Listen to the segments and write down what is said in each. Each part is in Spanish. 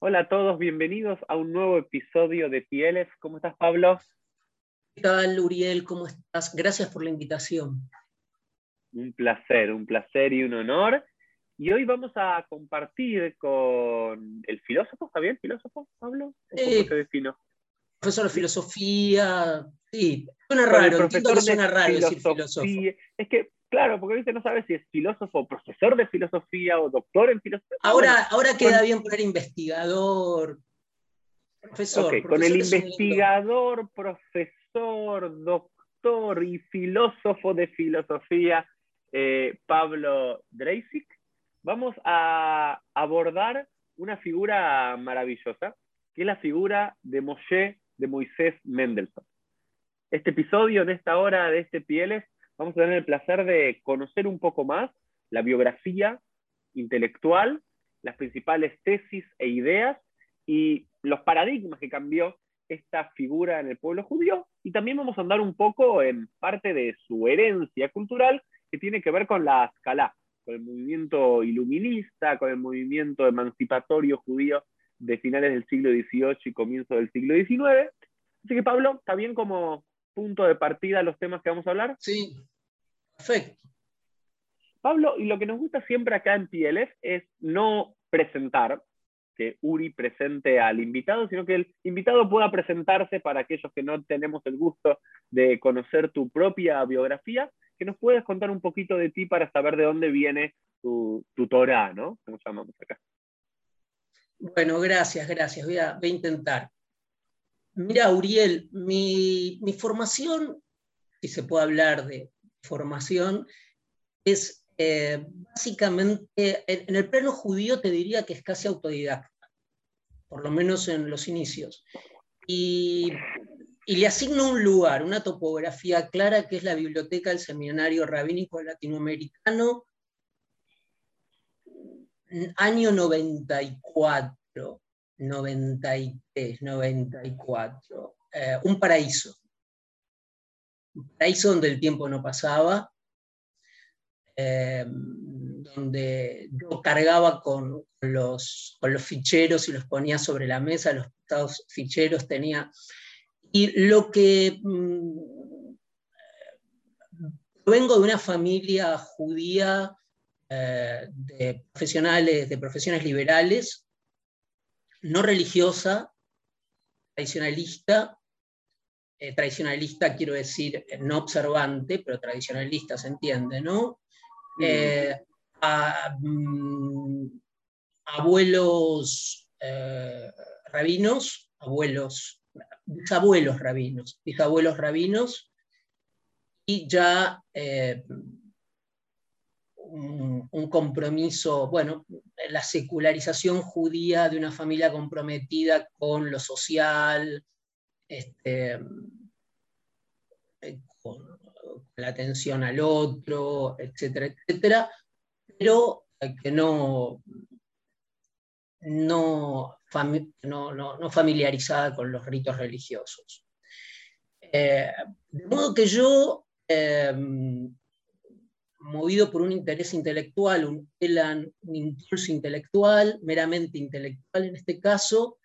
Hola a todos, bienvenidos a un nuevo episodio de Pieles. ¿Cómo estás, Pablo? ¿Qué tal, Uriel? ¿Cómo estás? Gracias por la invitación. Un placer, un placer y un honor. Y hoy vamos a compartir con el filósofo, ¿está bien? ¿Filósofo, Pablo? ¿Cómo Eh, se defino? Profesor de filosofía, sí, suena raro, entiendo que suena raro decir filósofo. Es que, claro, porque viste, no sabes si es filósofo, profesor de filosofía o doctor en filosofía. Ahora, ahora queda con- bien poner investigador, profesor. Con el investigador, profesor, doctor y filósofo de filosofía, eh, Pablo Dreisig, vamos a abordar una figura maravillosa, que es la figura de Moshe, de Moisés Mendelssohn. Este episodio, en esta hora de este Pieles, vamos a tener el placer de conocer un poco más la biografía intelectual, las principales tesis e ideas y los paradigmas que cambió esta figura en el pueblo judío y también vamos a andar un poco en parte de su herencia cultural que tiene que ver con la Ascalá, con el movimiento iluminista, con el movimiento emancipatorio judío de finales del siglo XVIII y comienzo del siglo XIX. Así que Pablo, ¿está bien como punto de partida los temas que vamos a hablar? Sí, perfecto. Pablo, y lo que nos gusta siempre acá en PLF es no presentar, que Uri presente al invitado, sino que el invitado pueda presentarse para aquellos que no tenemos el gusto de conocer tu propia biografía, que nos puedas contar un poquito de ti para saber de dónde viene tu, tu Torah, ¿no? Como llamamos acá. Bueno, gracias, gracias. Voy a, voy a intentar. Mira, Uriel, mi, formación, si se puede hablar de formación, es eh, básicamente, en, el plano judío te diría que es casi autodidacta, por lo menos en los inicios. Y, y le asigno un lugar, una topografía clara, que es la biblioteca del Seminario Rabínico Latinoamericano, año 94, 93, 94. Eh, un paraíso. Un paraíso donde el tiempo no pasaba, eh, donde yo cargaba con los, con los ficheros y los ponía sobre la mesa, los ficheros tenía. Y lo que. mm, vengo de una familia judía eh, de profesionales, de profesiones liberales, no religiosa, tradicionalista, eh, tradicionalista quiero decir eh, no observante, pero tradicionalista se entiende, ¿no? Eh, a, mm, abuelos eh, rabinos, abuelos, bisabuelos rabinos, bisabuelos rabinos, y ya eh, un, compromiso, bueno, la secularización judía de una familia comprometida con lo social, este, eh, con, la atención al otro, etcétera, etcétera, pero que no, no, fami- no, no- familiarizada con los ritos religiosos. Eh, de modo que yo, eh, movido por un interés intelectual, un, elan, un impulso intelectual, meramente intelectual en este caso,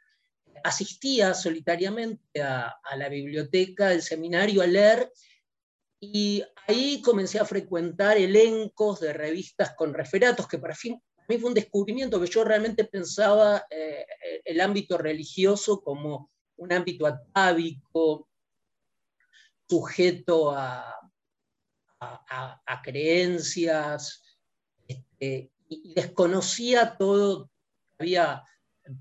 asistía solitariamente a, a la biblioteca del seminario a leer y ahí comencé a frecuentar elencos de revistas con referatos, que para, fin, para mí fue un descubrimiento que yo realmente pensaba eh, el ámbito religioso como un ámbito atávico, sujeto a, a, creencias, este, y, desconocía todo, había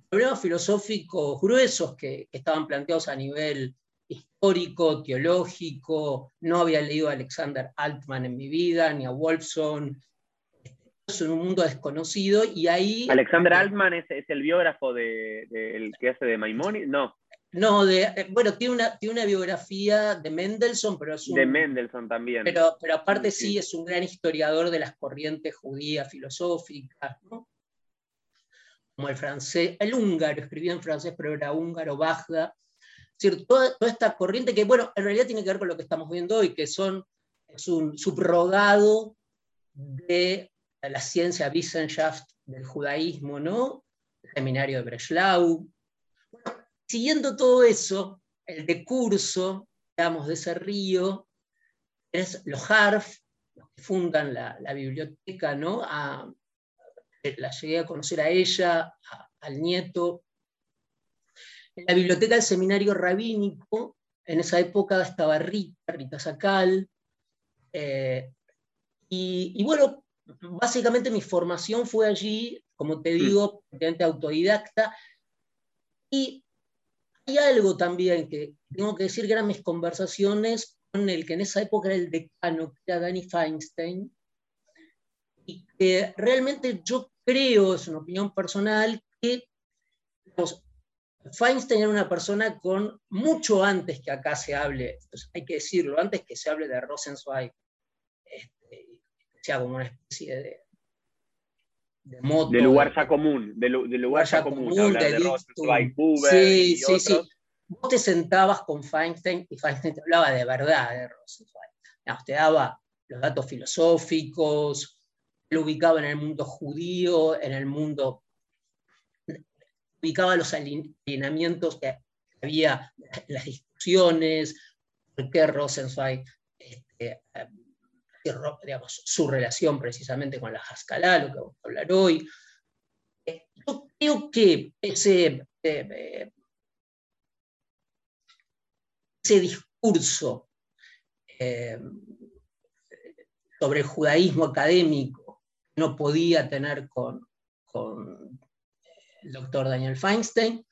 problemas filosóficos gruesos que, que estaban planteados a nivel histórico, teológico, no había leído a Alexander Altman en mi vida, ni a Wolfson, es un mundo desconocido, y ahí... Alexander Altman es, es el biógrafo de, de, el que hace de Maimonides, no. No, de, eh, bueno, tiene una, tiene una biografía de Mendelssohn, pero es un, De Mendelssohn también. pero, pero aparte Sí, es un gran historiador de las corrientes judías filosóficas, ¿no? como el francés, el húngaro, escribía en francés, pero era húngaro, Bagda. Es decir, toda, toda esta corriente que, bueno, en realidad tiene que ver con lo que estamos viendo hoy, que son, es un subrogado de la ciencia Wissenschaft del judaísmo, ¿no? seminario de Breslau. Siguiendo todo eso, el decurso, digamos, de ese río, es los HARF, los que fundan la, biblioteca, ¿no? la llegué a conocer a ella, al nieto. En la biblioteca del seminario rabínico, en esa época estaba Rita, Rita Sacal, eh, y, bueno, básicamente mi formación fue allí, como te mm. digo, prácticamente autodidacta. Y hay algo también que tengo que decir que eran mis conversaciones con el que en esa época era el decano, que era Danny Feinstein, y que realmente yo creo, es una opinión personal, que Feinstein era una persona con mucho antes que acá se hable, hay que decirlo, antes que se hable de Rosenzweig, este, sea como una especie de, de moto. De lugar ya común, de, lugar ya común, de, Rosenzweig, sí, sí, sí. Vos te sentabas con Feinstein y Feinstein te hablaba de verdad de Rosenzweig. te daba los datos filosóficos, lo ubicaba en el mundo judío, en el mundo ubicaba los alineamientos que había, las discusiones, por qué Rosenzweig, este, su relación precisamente con la Haskalah, lo que vamos a hablar hoy. Eh, yo creo que ese, eh, ese discurso eh, sobre el judaísmo académico no podía tener con, con el doctor Daniel Feinstein,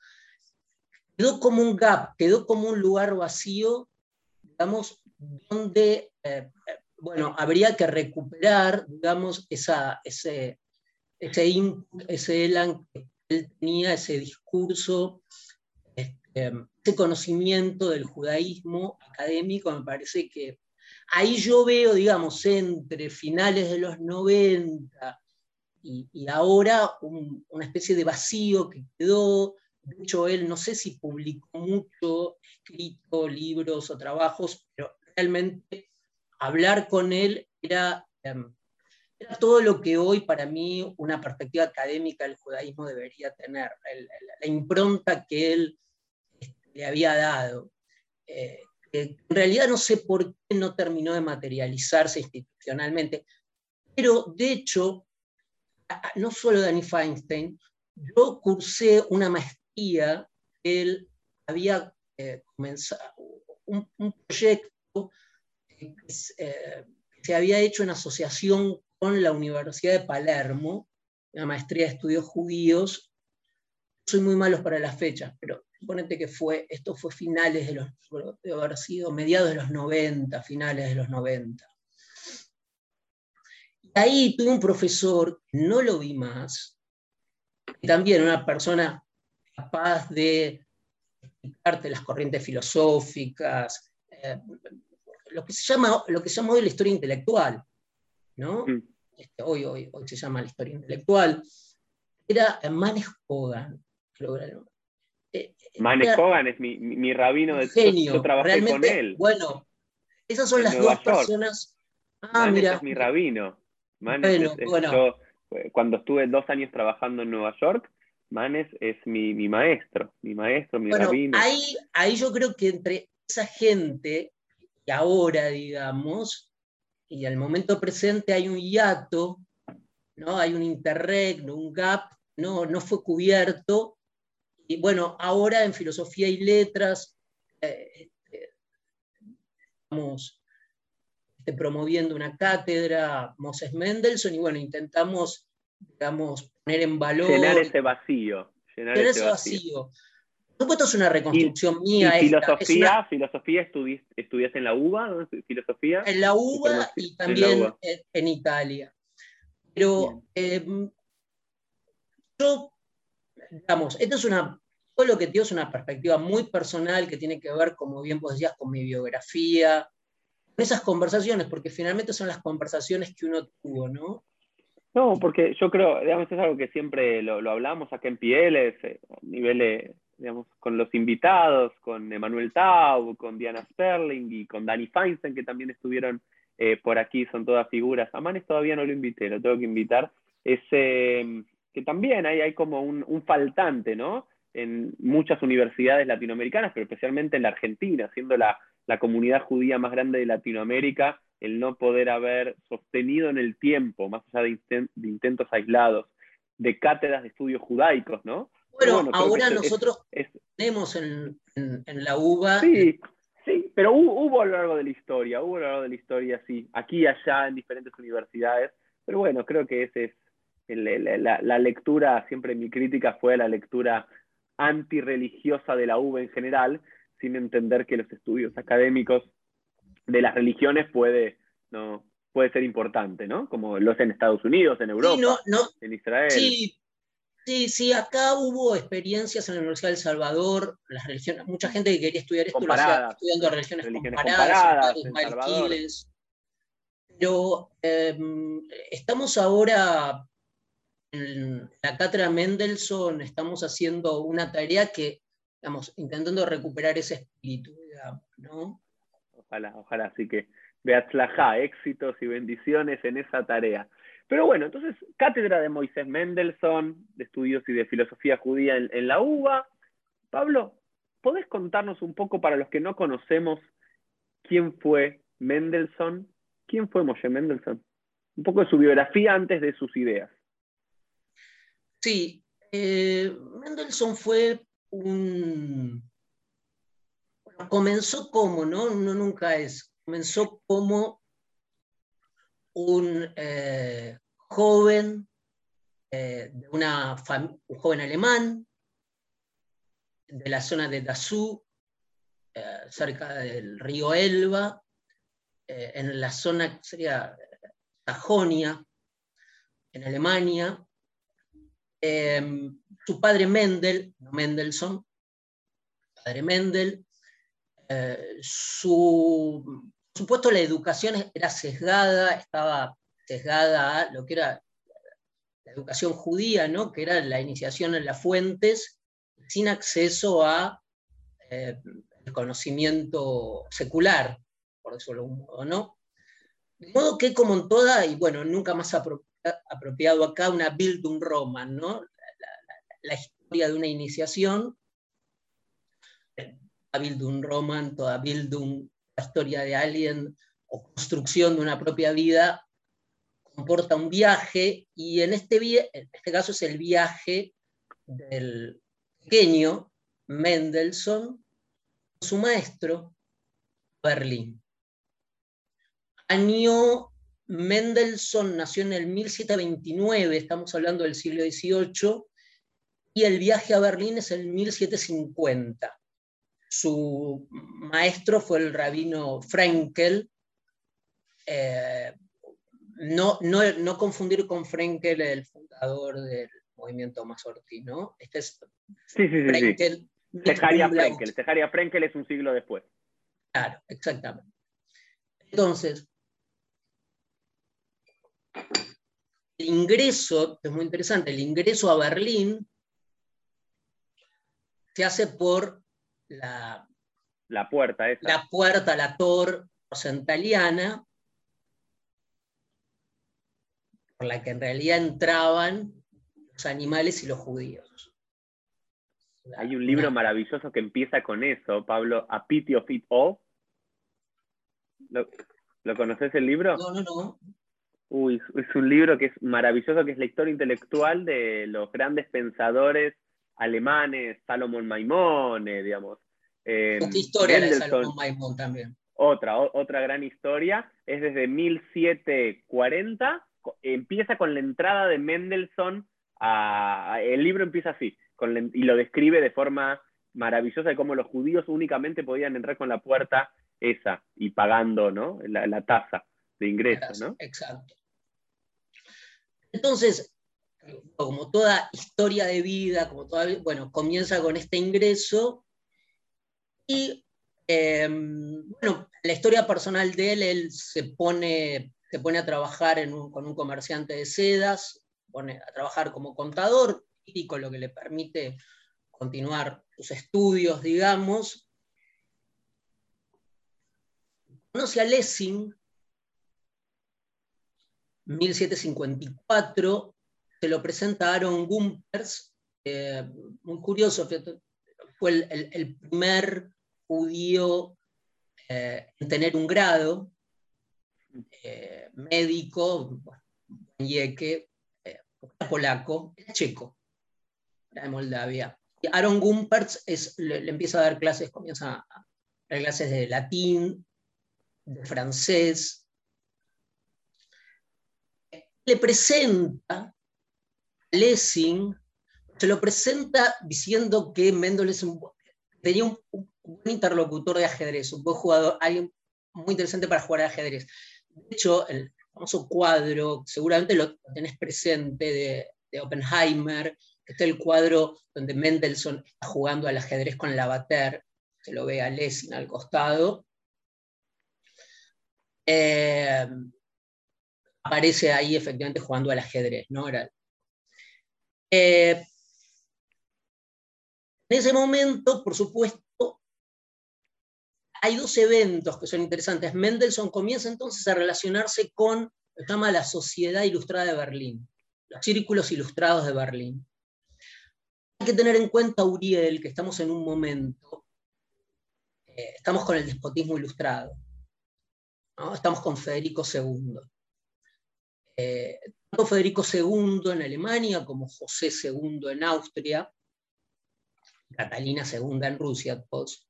quedó como un gap, quedó como un lugar vacío, digamos, donde, eh, bueno, habría que recuperar, digamos, esa, ese, ese, ese elan que él tenía, ese discurso, este, ese conocimiento del judaísmo académico, me parece que ahí yo veo, digamos, entre finales de los 90 y, ahora una especie de vacío que quedó. De hecho, él no sé si publicó mucho, escrito libros o trabajos, pero realmente hablar con él era, em, era todo lo que hoy para mí una perspectiva académica del judaísmo debería tener, la, impronta que él este, le había dado. Eh, en realidad no sé por qué no terminó de materializarse institucionalmente, pero de hecho no solo Danny Feinstein, yo cursé una maestría, él había eh, comenzado un, proyecto que se había hecho en asociación con la Universidad de Palermo, una maestría de estudios judíos. Soy muy malo para las fechas, pero suponete que fue, esto fue finales de los, debe haber sido mediados de los 90, finales de los 90 ahí tuve un profesor, no lo vi más, también una persona capaz de explicarte las corrientes filosóficas, eh, lo, que se llama, lo que se llama hoy la historia intelectual, ¿no? Mm. Este, hoy, hoy, hoy se llama la historia intelectual, era Manes Kogan, eh, Manes Kogan es mi, mi, rabino de genio. Yo trabajé con él. Bueno, esas son las dos personas. Ah, mira. es mi rabino. Manes bueno, eh, cuando estuve dos años trabajando en Nueva York, Manes es mi, maestro, mi maestro, mi rabino. Ahí, ahí yo creo que entre esa gente ahora, digamos, y al momento presente hay un hiato, ¿no? hay un interregno, un gap, no, no fue cubierto. Y bueno, ahora en filosofía y letras, eh, eh, promoviendo una cátedra, Moses Mendelssohn, y bueno, intentamos, digamos, poner en valor... Llenar ese vacío. Llenar, ese vacío. Supuesto es una reconstrucción mía. filosofía, filosofía estudiaste en la UBA, filosofía. En la UBA y también en, Italia. Pero em, yo, digamos, esto es una, todo lo que tengo es una perspectiva muy personal que tiene que ver, como bien vos decías, con mi biografía, esas conversaciones, porque finalmente son las conversaciones que uno tuvo, ¿no? No, porque yo creo, digamos, es algo que siempre lo, hablamos acá en Pieles, eh, a nivel, digamos, con los invitados, con Emanuel Tau, con Diana Sterling y con Danny Feinstein, que también estuvieron eh, por aquí, son todas figuras. A Manes todavía no lo invité, lo tengo que invitar. Es, que también hay, hay como un, un faltante, ¿no? En muchas universidades latinoamericanas, pero especialmente en la Argentina, siendo la, la comunidad judía más grande de Latinoamérica, el no poder haber sostenido en el tiempo, más allá de, intentos aislados, de cátedras de estudios judaicos, ¿no? Bueno, ahora nosotros tenemos en, la UBA... Sí, sí, pero hubo, a lo largo de la historia, hubo a lo largo de la historia, sí, aquí y allá en diferentes universidades, pero bueno, creo que esa es la, la, lectura, siempre mi crítica fue la lectura antirreligiosa de la UBA en general, sin entender que los estudios académicos de las religiones puede, no, puede ser importante, ¿no? Como lo es en Estados Unidos, en Europa, en Israel. Sí, sí, sí, acá hubo experiencias en la Universidad de El Salvador, las religiones, mucha gente que quería estudiar esto lo hacía estudiando religiones, comparadas, comparadas Pero em, estamos ahora en la cátedra Mendelssohn, estamos haciendo una tarea que, estamos intentando recuperar ese espíritu, digamos, ¿no? Ojalá, ojalá, así que Beatzlajá, éxitos y bendiciones en esa tarea. Pero bueno, entonces, cátedra de Moisés Mendelssohn, de estudios y de filosofía judía en, la UBA. Pablo, ¿podés contarnos un poco para los que no conocemos quién fue Mendelssohn? ¿Quién fue Moshe Mendelssohn? Un poco de su biografía antes de sus ideas. Sí, eh, Mendelssohn fue un... comenzó como, ¿no? Uno nunca es comenzó como un eh, joven, eh, una un joven alemán de la zona de Dazú, eh, cerca del río Elba, en la zona que sería Sajonia, en Alemania. su padre Mendel, no Mendelssohn, padre Mendel, su supuesto, la educación era sesgada, estaba sesgada a lo que era la educación judía, ¿no? que era la iniciación en las fuentes, sin acceso a eh, conocimiento secular, por decirlo de un modo, ¿no? De modo que como en toda, y bueno, nunca más apropiado acá, una Bildung Roman, ¿no? La, historia de una iniciación, toda Bildung Roman, toda Bildung historia de alguien o construcción de una propia vida comporta un viaje y en este, este caso es el viaje del pequeño Mendelssohn, su maestro, Berlín. Año Mendelssohn nació en el 1729, estamos hablando del siglo XVIII, y el viaje a Berlín es el 1750. Su maestro fue el rabino Frenkel. Eh, no, no, confundir con Frenkel, el fundador del movimiento masortino. Este es sí, sí, Frenkel. Sí, Frenkel. Frenkel es un siglo después. Claro, exactamente. Entonces, el ingreso, es muy interesante, el ingreso a Berlín se hace por la, la puerta esa. La puerta, la tor rosentaliana, por la que en realidad entraban los animales y los judíos. Hay un libro maravilloso que empieza con eso, Pablo, A Pity of It All. ¿Lo, ¿Lo conoces el libro? No, no, no. Uy, es un libro que es maravilloso, que es la historia intelectual de los grandes pensadores alemanes, Salomón Maimone, digamos. Eh, historia de Salomón Maimón también? Otra, otra gran historia, es desde 1740, empieza con la entrada de Mendelssohn, el libro empieza así, y lo describe de forma maravillosa de cómo los judíos únicamente podían entrar con la puerta esa y pagando ¿no? la, tasa de ingreso. ¿no? Exacto. Entonces, como toda historia de vida, como toda, bueno, comienza con este ingreso y, em, bueno, la historia personal de él, él se pone, se pone a trabajar con un comerciante de sedas, pone a trabajar como contador, y con lo que le permite continuar sus estudios, digamos. Conoce a Lessing, 1754, se lo presenta Aaron Gumpers, eh, muy curioso, fue el, primer judío eh, en tener un grado eh, médico, yeque, polaco, checo, de Moldavia. Y Aaron Gumpertz es, le, empieza a dar clases, comienza a dar clases de latín, de francés. Le presenta Lessing, se lo presenta diciendo que Mendel tenía un, buen interlocutor de ajedrez, un buen jugador, alguien muy interesante para jugar ajedrez. De hecho, el famoso cuadro, seguramente lo tenés presente, de, Oppenheimer, Está el cuadro donde Mendelssohn está jugando al ajedrez con Lavater, se lo ve a Lessing al costado. Eh, aparece ahí efectivamente jugando al ajedrez, ¿no? Era, eh, en ese momento, por supuesto, hay dos eventos que son interesantes. Mendelssohn comienza entonces a relacionarse con lo que llama la Sociedad Ilustrada de Berlín, los círculos ilustrados de Berlín. Hay que tener en cuenta, Uriel, que estamos en un momento, eh, estamos con el despotismo ilustrado, estamos con Federico II. Tanto Federico II en Alemania como José II en Austria, Catalina II en Rusia, todos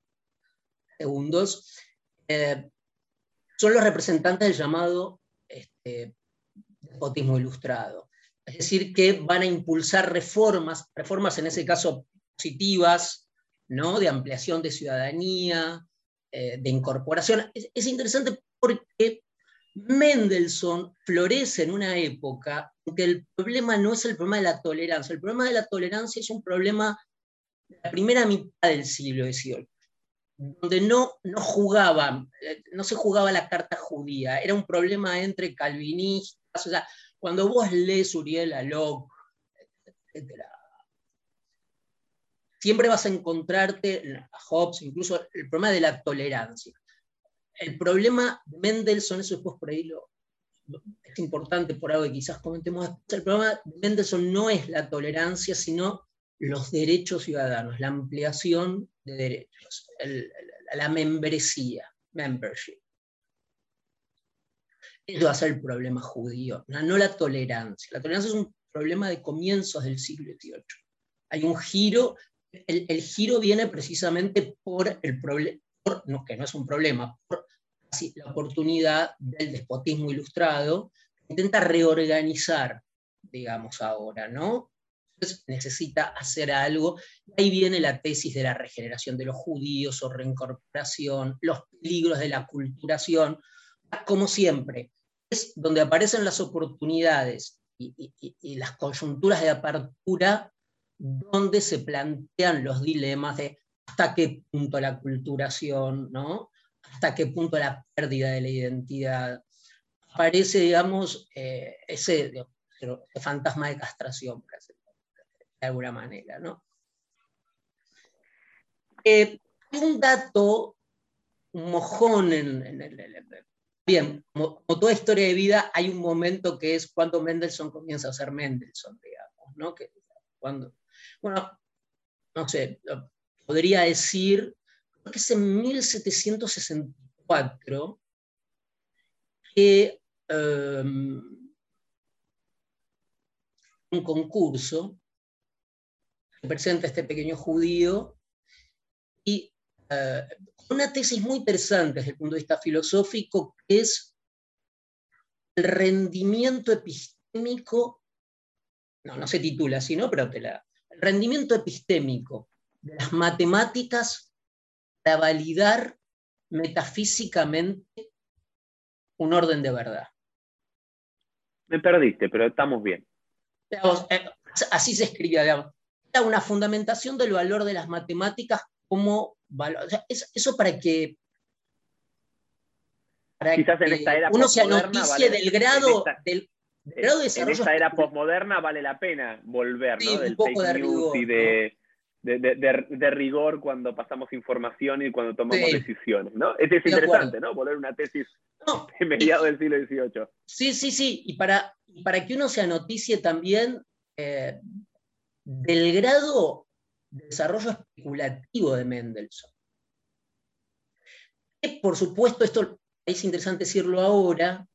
segundos, eh, son los representantes del llamado este, despotismo ilustrado es decir, que van a impulsar reformas, reformas en ese caso positivas, ¿no? de ampliación de ciudadanía, eh, de incorporación. Es, interesante porque Mendelssohn florece en una época en que el problema no es el problema de la tolerancia, el problema de la tolerancia es un problema de la primera mitad del siglo XVIII, donde no, no, jugaba, eh, no se jugaba la carta judía, era un problema entre calvinistas, o sea, cuando vos lees Uriel a etc., siempre vas a encontrarte a Hobbes, incluso el problema de la tolerancia. El problema de Mendelssohn, eso después por ahí lo, es importante por algo que quizás comentemos el problema de Mendelssohn no es la tolerancia, sino los derechos ciudadanos, la ampliación de derechos, la membresía, membership. Eso va a ser el problema judío, no, la tolerancia. La tolerancia es un problema de comienzos del siglo XVIII. Hay un giro, el, giro viene precisamente por el problema, no, que no es un problema, por la oportunidad del despotismo ilustrado, que intenta reorganizar, digamos ahora, ¿no? Entonces necesita hacer algo. Ahí viene la tesis de la regeneración de los judíos o reincorporación, los peligros de la culturación, como siempre, es donde aparecen las oportunidades y, las coyunturas de apertura donde se plantean los dilemas de hasta qué punto la culturación, ¿no? hasta qué punto la pérdida de la identidad. Aparece, digamos, eh, ese, fantasma de castración, de alguna manera. ¿no? Eh, un dato, un mojón en, en, Bien, como, toda historia de vida, hay un momento que es cuando Mendelssohn comienza a ser Mendelssohn, digamos, ¿no? Cuando, bueno, no sé, podría decir, que es en 1764 que um, un concurso que presenta este pequeño judío y uh, una tesis muy interesante desde el punto de vista filosófico, que es el rendimiento epistémico, no, no se titula así, ¿no? Pero el rendimiento epistémico de las matemáticas para validar metafísicamente un orden de verdad. Me perdiste, pero estamos bien. Eh, así se escribía, digamos. Era una fundamentación del valor de las matemáticas como eso para que, Quizás en esta era uno se anoticie del grado, del grado de desarrollo. En esta era posmoderna vale la pena volver, ¿no? Del un poco de y de, de, rigor cuando pasamos información y cuando tomamos decisiones, ¿no? Es, es interesante, ¿no? Volver una tesis de mediados del siglo XVIII. Sí, sí, sí. Y para, para que uno se anoticie también eh, del grado de desarrollo especulativo de Mendelssohn. por supuesto, esto es interesante decirlo ahora,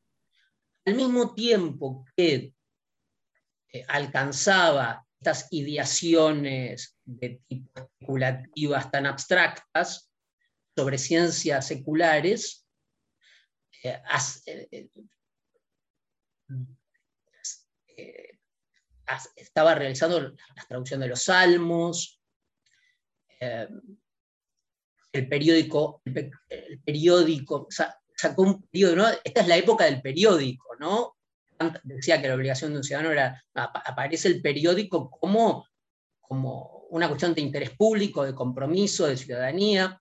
al mismo tiempo que eh, alcanzaba estas ideaciones de tipo especulativas tan abstractas sobre ciencias seculares, eh, eh, estaba realizando la traducción de los salmos, el periódico, el, periódico, sacó un periódico. Esta es la época del periódico, ¿no? Decía que la obligación de un ciudadano era, aparece el periódico como, como una cuestión de interés público, de compromiso, de ciudadanía.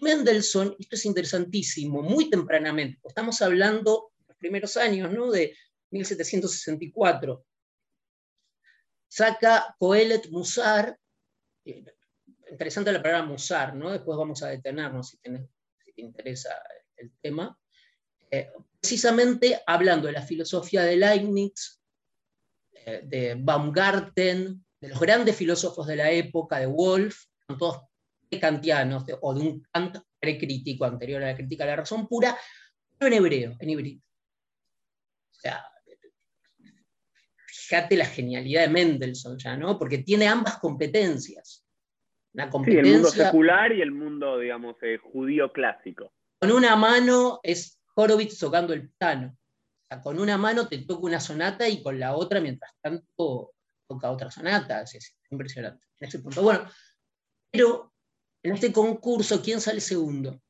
Mendelssohn, esto es interesantísimo, muy tempranamente, estamos hablando de los primeros años, ¿no? de 1764, saca Coelet Musar, eh, interesante la palabra Musar, ¿no? después vamos a detenernos si, si te interesa el tema, eh, precisamente hablando de la filosofía de Leibniz, eh, de Baumgarten, de los grandes filósofos de la época, de Wolff, son todos kantianos, o de un Kant precrítico anterior a la crítica de la razón pura, pero en hebreo, en híbrido. O sea, fíjate la genialidad de Mendelssohn ya, ¿no? Porque tiene ambas competencias. Una competencia, sí, el mundo secular y el mundo, digamos, eh, judío clásico. Con una mano es Horowitz tocando el piano. con una mano te toca una sonata y con la otra, mientras tanto, toca otra sonata. Es, impresionante. En ese punto. Bueno, pero en este concurso, ¿quién sale segundo?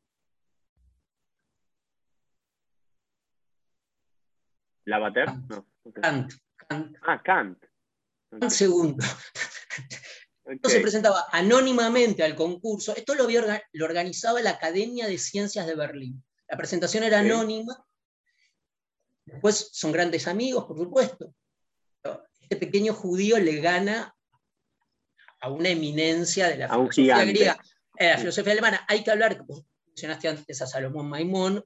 ¿La bater? No. Kant. Ah, Kant. Kant segundo. Esto se presentaba anónimamente al concurso. Esto lo, lo organizaba la Academia de Ciencias de Berlín. La presentación era anónima. Después son grandes amigos, por supuesto. Este pequeño judío le gana a una eminencia de la filosofía griega, eh, la filosofía alemana. Hay que hablar, como mencionaste antes a Salomón Maimón,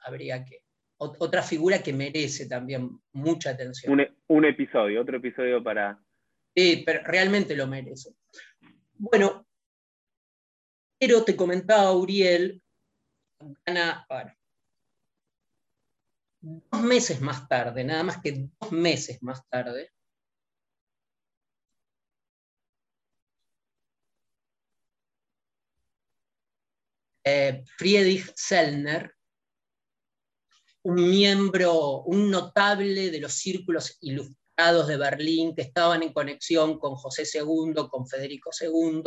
habría que. Otra figura que merece también mucha atención. Un, un episodio, otro episodio para. Sí, pero realmente lo merece. Bueno, pero te comentaba, Uriel, dos meses más tarde, nada más que dos meses más tarde, eh, Friedrich Sellner, un miembro, un notable de los círculos ilustrados de Berlín que estaban en conexión con José II, con Federico II,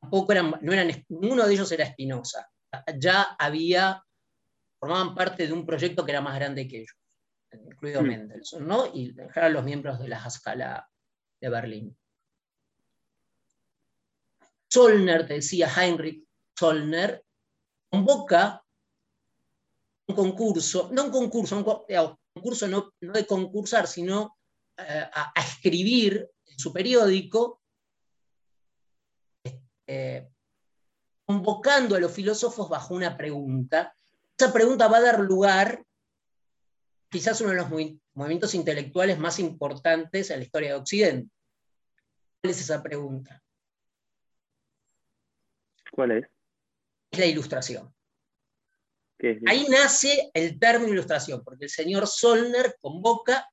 tampoco eran, no eran, ninguno de ellos era Spinoza ya había, formaban parte de un proyecto que era más grande que ellos, incluido mm. Mendelssohn, ¿no? y eran los miembros de la Haskala de Berlín. Zollner, te decía Heinrich Zollner, convoca un concurso, no un concurso, un concurso no, de concursar, sino eh, a, escribir en su periódico eh, convocando a los filósofos bajo una pregunta. Esa pregunta va a dar lugar, quizás uno de los movimientos intelectuales más importantes en la historia de Occidente. ¿Cuál es esa pregunta? ¿Cuál es? Es la ilustración. Ahí nace el término ilustración, porque el señor Solner convoca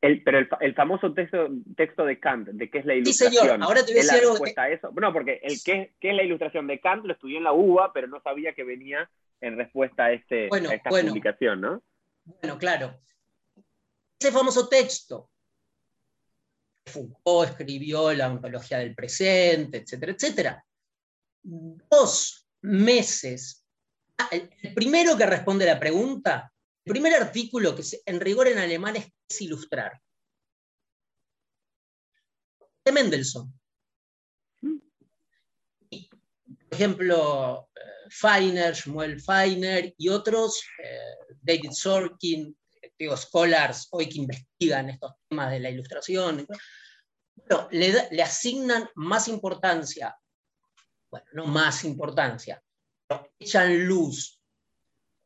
pero el, famoso texto, texto de Kant, de qué es la ilustración. Sí, señor, ahora te voy a decir algo. A eso? Bueno, porque el qué, qué, es la ilustración de Kant lo estudié en la UBA, pero no sabía que venía en respuesta a, este, esta publicación, ¿no? Bueno, claro. Ese famoso texto, Foucault escribió la ontología del presente, etcétera, etcétera. Dos meses. Ah, el primero que responde la pregunta el primer artículo que en rigor en alemán es ilustrar. De Mendelssohn. Por ejemplo, eh, Feiner, Schmuel Feiner y otros, eh, David Sorkin, digo, scholars hoy que investigan estos temas de la ilustración, le, asignan más importancia, bueno, no más importancia, pero echan luz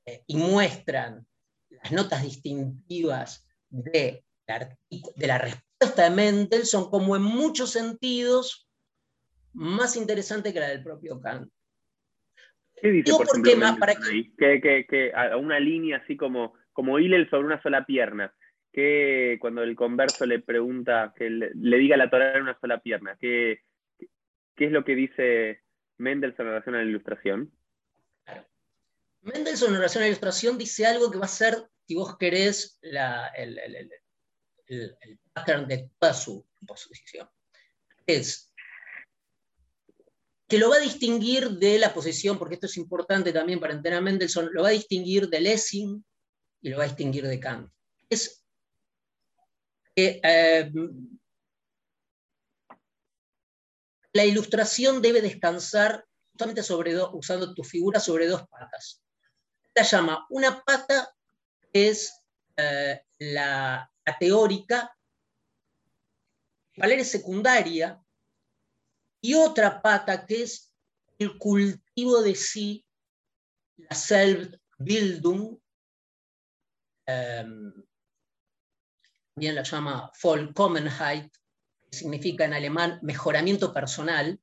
eh, y muestran las notas distintivas de de la respuesta de Mendelssohn como en muchos sentidos más interesante que la del propio Kant. ¿Qué dice, por ejemplo, para que... Que, a una línea así como, como Hillel sobre una sola pierna, que cuando el converso le pregunta que le, diga la Torah en una sola pierna, ¿qué, ¿qué es lo que dice Mendelssohn en relación a la ilustración? Claro. Mendelssohn en relación a la ilustración dice algo que va a ser, si vos querés, el, el pattern de toda su posición. Es que lo va a distinguir de la posición, porque esto es importante también para entender a Mendelssohn, lo va a distinguir de Lessing y lo va a distinguir de Kant. Es que eh, la ilustración debe descansar justamente sobre usando tu figura sobre dos patas. La llama una pata es eh, la, la, teórica, Valeria secundaria, y otra pata que es el cultivo de sí, la Selbstbildung, eh, también la llama Vollkommenheit, que significa en alemán mejoramiento personal.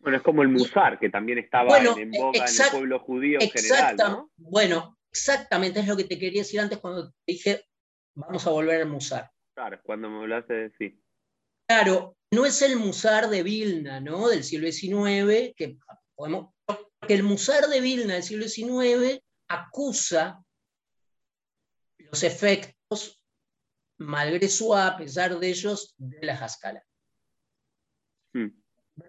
Bueno, es como el Musar, que también estaba en, boga en el pueblo judío en general. Bueno, exactamente, es lo que te quería decir antes cuando te dije, vamos a volver al Musar. Claro, cuando me hablaste de sí. Claro, no es el Musar de Vilna, ¿no? Del siglo XIX, que podemos, que el Musar de Vilna del siglo XIX acusa los efectos, malgré su a pesar de ellos, de la Haskalah. Hmm.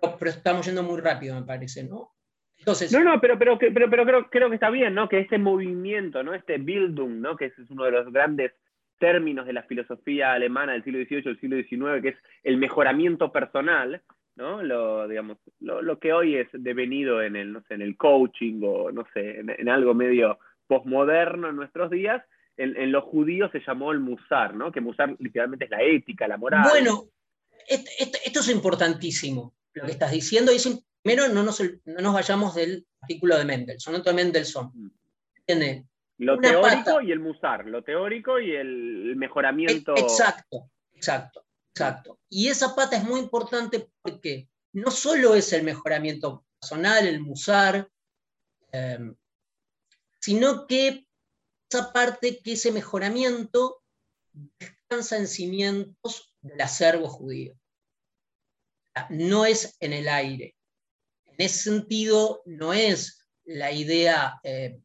Pero, estamos yendo muy rápido, me parece, ¿no? Entonces, no, no, pero, pero, pero, pero creo, creo, que está bien, ¿no? Que este movimiento, ¿no? Este Bildung, ¿no? Que es uno de los grandes términos de la filosofía alemana del siglo XVIII, del siglo XIX, que es el mejoramiento personal, ¿no? Lo, digamos, lo, que hoy es devenido en el, no sé, en el coaching o, no sé, en, algo medio posmoderno en nuestros días, en, los judíos se llamó el musar, ¿no? Que musar literalmente es la ética, la moral. Bueno, esto, es importantísimo, lo que estás diciendo. Y primero, no nos, no nos vayamos del artículo de Mendelssohn, Mendelssohn. Mm. Tiene lo teórico y el musar, lo teórico y el mejoramiento. Exacto, exacto, exacto. Y esa pata es muy importante porque no solo es el mejoramiento personal, el musar, em, sino que esa parte que ese mejoramiento descansa en cimientos del acervo judío. No es en el aire. En ese sentido, no es la idea eh,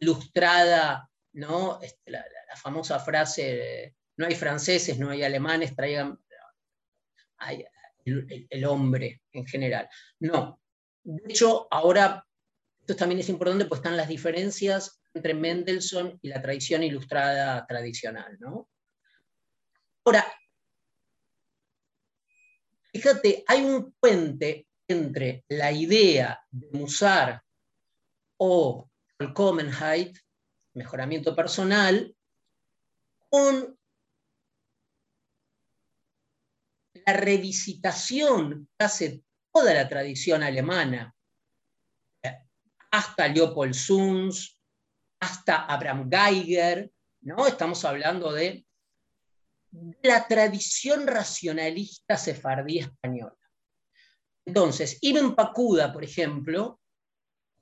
ilustrada, ¿no? Este, la, famosa frase, no hay franceses, no hay alemanes, traigan el, hombre en general. No. De hecho, ahora, esto también es importante, pues están las diferencias entre Mendelssohn y la tradición ilustrada tradicional, ¿no? Ahora, fíjate, hay un puente entre la idea de Musar o Commonheit, mejoramiento personal, con la revisitación que hace toda la tradición alemana, hasta Leopold Suns, hasta Abraham Geiger, ¿no? Estamos hablando de la tradición racionalista sefardí española. Entonces, Ibn Pacuda, por ejemplo,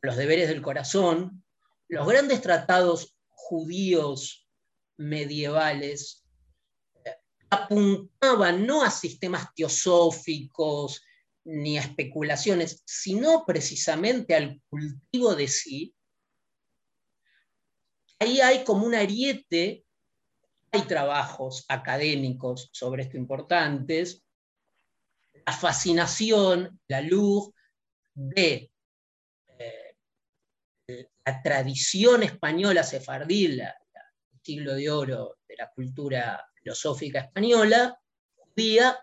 Los deberes del corazón, los grandes tratados judíos medievales eh, apuntaban no a sistemas teosóficos ni a especulaciones, sino precisamente al cultivo de sí, ahí hay como un ariete, hay trabajos académicos sobre esto importantes, la fascinación, la luz de la tradición española sefardí, el siglo de oro de la cultura filosófica española, judía,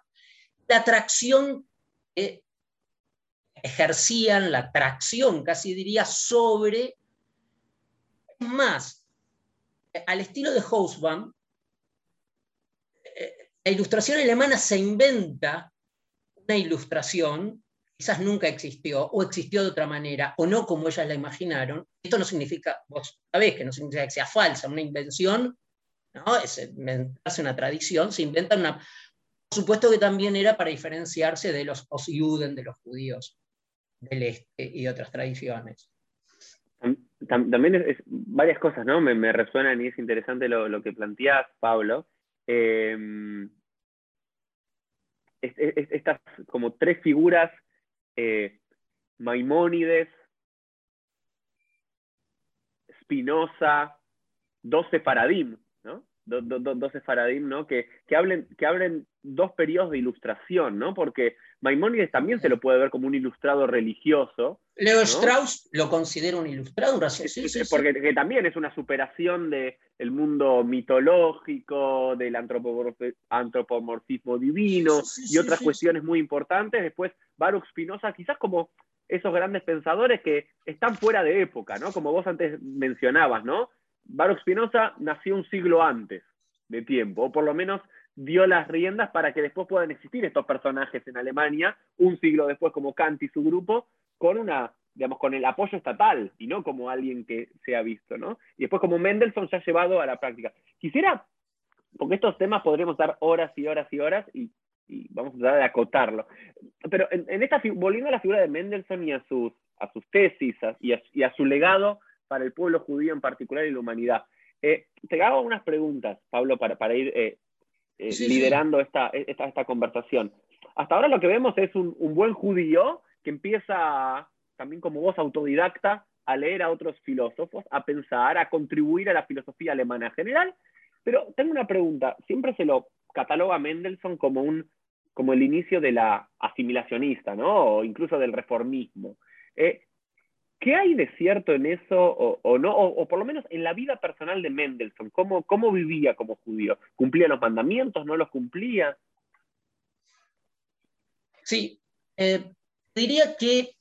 la atracción que ejercían, la atracción casi diría, sobre, más, al estilo de Hausbaum, eh, la ilustración alemana se inventa una ilustración quizás nunca existió, o existió de otra manera, o no como ellas la imaginaron, esto no significa, vos sabés que no significa que sea falsa, una invención ¿no? Es inventarse una tradición, se inventa una... Por supuesto que también era para diferenciarse de los Osjuden, de los judíos del este y otras tradiciones. También varias cosas, ¿no? Me, resuenan y es interesante lo, que planteas, Pablo. Estas como tres figuras, eh, Maimónides, Spinoza, 12 paradigmas, ¿no? 12 paradigmas, ¿no? Que, que, hablen, que hablen dos periodos de ilustración, ¿no? Porque Maimónides también se lo puede ver como un ilustrado religioso. Leo Strauss lo considera un ilustrado, un sí, sí, porque también es una superación del mundo mitológico, del antropomorfismo divino y otras cuestiones muy importantes. Después, Baruch Spinoza, quizás como esos grandes pensadores que están fuera de época, ¿no? Como vos antes mencionabas, ¿no? Baruch Spinoza nació un siglo antes de tiempo, o por lo menos dio las riendas para que después puedan existir estos personajes en Alemania, un siglo después como Kant y su grupo, con una, digamos, con el apoyo estatal y no como alguien que se ha visto, ¿no? Y después como Mendelssohn se ha llevado a la práctica. Quisiera, porque estos temas podremos dar horas y horas y horas y vamos a tratar de acotarlo. Pero en, esta, volviendo a la figura de Mendelssohn y a sus, a sus tesis y, a, su legado para el pueblo judío en particular y la humanidad, eh, te hago unas preguntas, Pablo, para, para ir eh, eh, liderando Esta, esta, esta, conversación. Hasta ahora lo que vemos es un, un buen judío que empieza también como voz autodidacta a leer a otros filósofos, a pensar, a contribuir a la filosofía alemana en general. Pero tengo una pregunta, siempre se lo cataloga Mendelssohn como un como el inicio de la asimilacionista, ¿no? O incluso del reformismo. Eh, ¿Qué hay de cierto en eso o, no? O, por lo menos en la vida personal de Mendelssohn, ¿cómo, cómo vivía como judío? ¿Cumplía los mandamientos? ¿No los cumplía? Sí, eh, diría que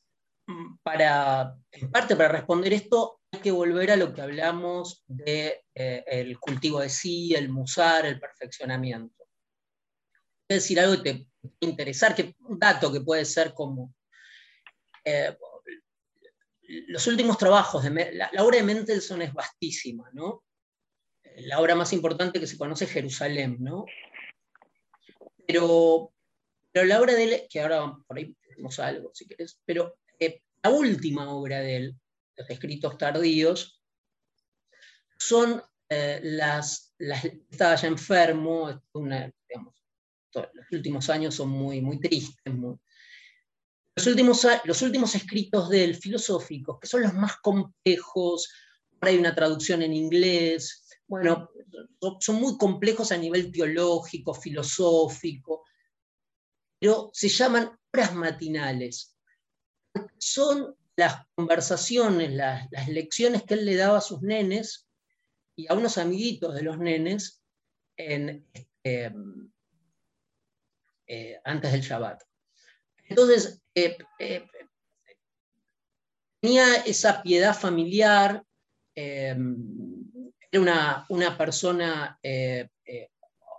mm, para, en parte para responder esto hay que volver a lo que hablamos del de, eh, cultivo de sí, el musar, el perfeccionamiento decir algo que te puede interesar, que, un dato que puede ser como eh, los últimos trabajos, de, la, obra de Mendelssohn es vastísima, ¿no? La obra más importante que se conoce es Jerusalén, ¿no? Pero, pero la obra de él, que ahora por ahí tenemos algo, si querés, pero eh, la última obra de él, los escritos tardíos, son eh, las, las, estaba ya enfermo, los últimos años son muy, muy tristes. Los, últimos, los últimos escritos del filosóficos, que son los más complejos, hay una traducción en inglés, bueno, son muy complejos a nivel teológico, filosófico, pero se llaman obras matinales. Son las conversaciones, las, las lecciones que él le daba a sus nenes y a unos amiguitos de los nenes en, este, eh, antes del Shabbat. Entonces, eh, eh, tenía esa piedad familiar, era una, una persona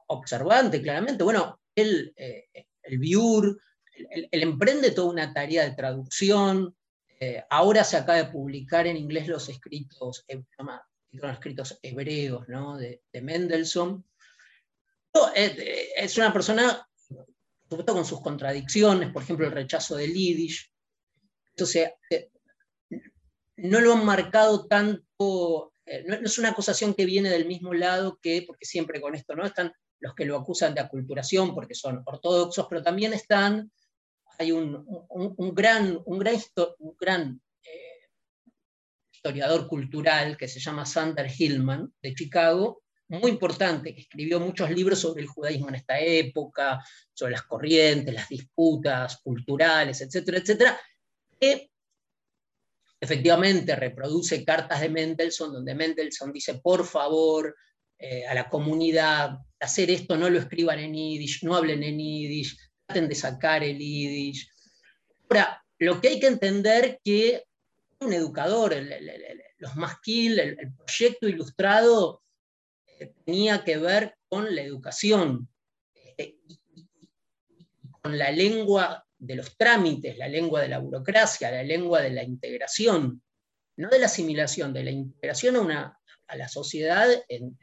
observante, claramente. Bueno, él, el Biur, él, emprende toda una tarea de traducción. ahora se acaba de publicar en inglés los escritos, los escritos hebreos de Mendelssohn. Es una persona supuesto con sus contradicciones, por ejemplo, el rechazo del Yiddish. Entonces, eh, no lo han marcado tanto, eh, no, es una acusación que viene del mismo lado que, porque siempre con esto no están los que lo acusan de aculturación porque son ortodoxos, pero también están, hay un, gran, un gran, eh, historiador cultural que se llama Sander Hillman de Chicago, muy importante, que escribió muchos libros sobre el judaísmo en esta época, sobre las corrientes, las disputas culturales, etcétera, etcétera, que efectivamente reproduce cartas de Mendelssohn, donde Mendelssohn dice, por favor, eh, a la comunidad, hacer esto, no lo escriban en yiddish, no hablen en yiddish, traten de sacar el yiddish. Ahora, lo que hay que entender que un educador, los masquil, el proyecto ilustrado, tenía que ver con la educación, este, con la lengua de los trámites, la lengua de la burocracia, la lengua de la integración, no de la asimilación, de la integración a, una, a la sociedad en,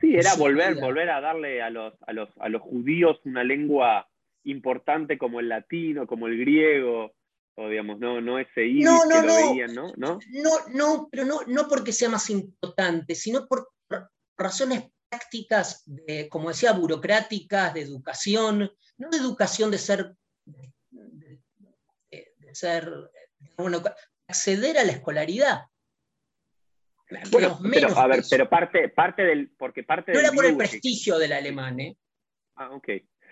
Sí, era volver, volver a darle a los, a, los, a los judíos una lengua importante como el latino, como el griego, o digamos, no, no ese iris no, no, que lo no, veían, ¿no? ¿no? No, pero no, no porque sea más importante, sino por razones prácticas, de, como decía, burocráticas, de educación, no de educación de ser, de, ser, bueno, acceder a la escolaridad. Bueno, pero, a ver, pero parte, parte del, porque parte No era por el prestigio del alemán, ¿eh? Ah, ok.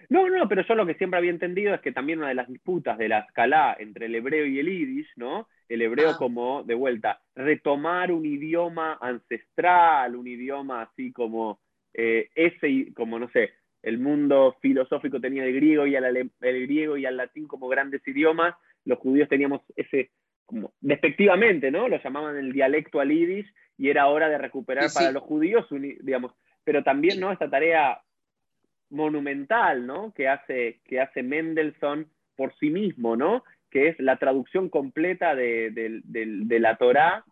No, no, pero yo lo que siempre había entendido es que también una de las disputas de la escala entre el hebreo y el yiddish, ¿no? El hebreo ah. como, de vuelta, retomar un idioma ancestral, un idioma así como eh, ese, como no sé, el mundo filosófico tenía el griego y el, griego y el latín como grandes idiomas, los judíos teníamos ese, como despectivamente, ¿no? Lo llamaban el dialecto al yiddish y era hora de recuperar para los judíos, digamos, pero también, ¿no? Esta tarea monumental, ¿no? Que hace, que hace Mendelssohn por sí mismo, ¿no? Que es la traducción completa de, la Torá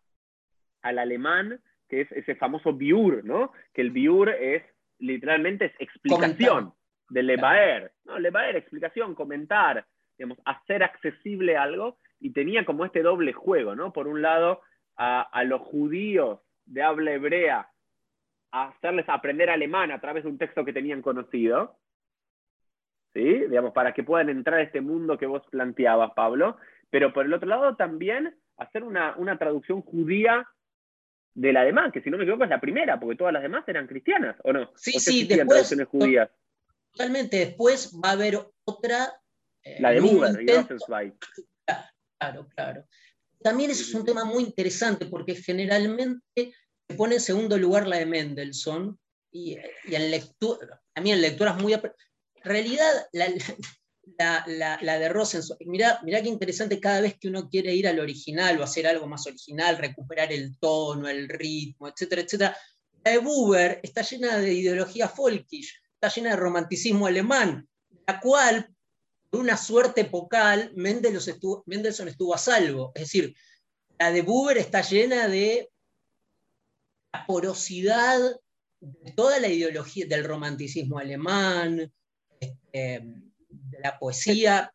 al alemán, que es ese famoso biur, ¿no? Que el biur es literalmente es explicación de Lebaer, ¿no? Lebaer, explicación, comentar, digamos, hacer accesible algo, y tenía como este doble juego, ¿no? Por un lado, a, a los judíos de habla hebrea hacerles aprender alemán a través de un texto que tenían conocido, ¿sí? Digamos, para que puedan entrar a este mundo que vos planteabas, Pablo, pero por el otro lado también hacer una, traducción judía del alemán, que si no me equivoco es la primera, porque todas las demás eran cristianas, ¿o no? Sí, sí, después, traducciones judías. Totalmente, después va a haber otra... Eh, la de Buber. Claro, claro. También eso es un tema muy interesante, porque generalmente pone en segundo lugar la de Mendelssohn, y, en lectura, a mí en lecturas muy... En realidad, la, de Rosenzweig, mirá, mirá qué interesante cada vez que uno quiere ir al original o hacer algo más original, recuperar el tono, el ritmo, etcétera, etcétera. La de Buber está llena de ideología folkish, está llena de romanticismo alemán, la cual, por una suerte epocal, Mendelssohn estuvo, Mendelssohn estuvo a salvo. Es decir, la de Buber está llena de porosidad de toda la ideología del romanticismo alemán, este, de la poesía.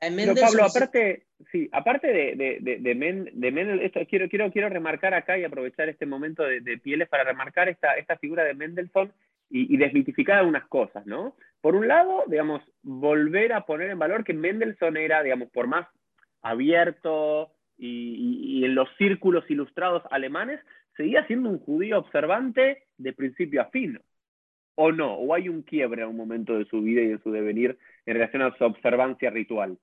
Pablo, aparte, sí, aparte de, de, Mendel, esto, quiero, quiero, quiero remarcar acá y aprovechar este momento de, Pieles para remarcar esta, esta figura de Mendelssohn y, desmitificar algunas cosas, ¿no? Por un lado, digamos, volver a poner en valor que Mendelssohn era, digamos, por más abierto y en los círculos ilustrados alemanes, seguía siendo un judío observante de principio a fin. ¿O no? ¿O hay un quiebre en un momento de su vida y de su devenir en relación a su observancia ritual?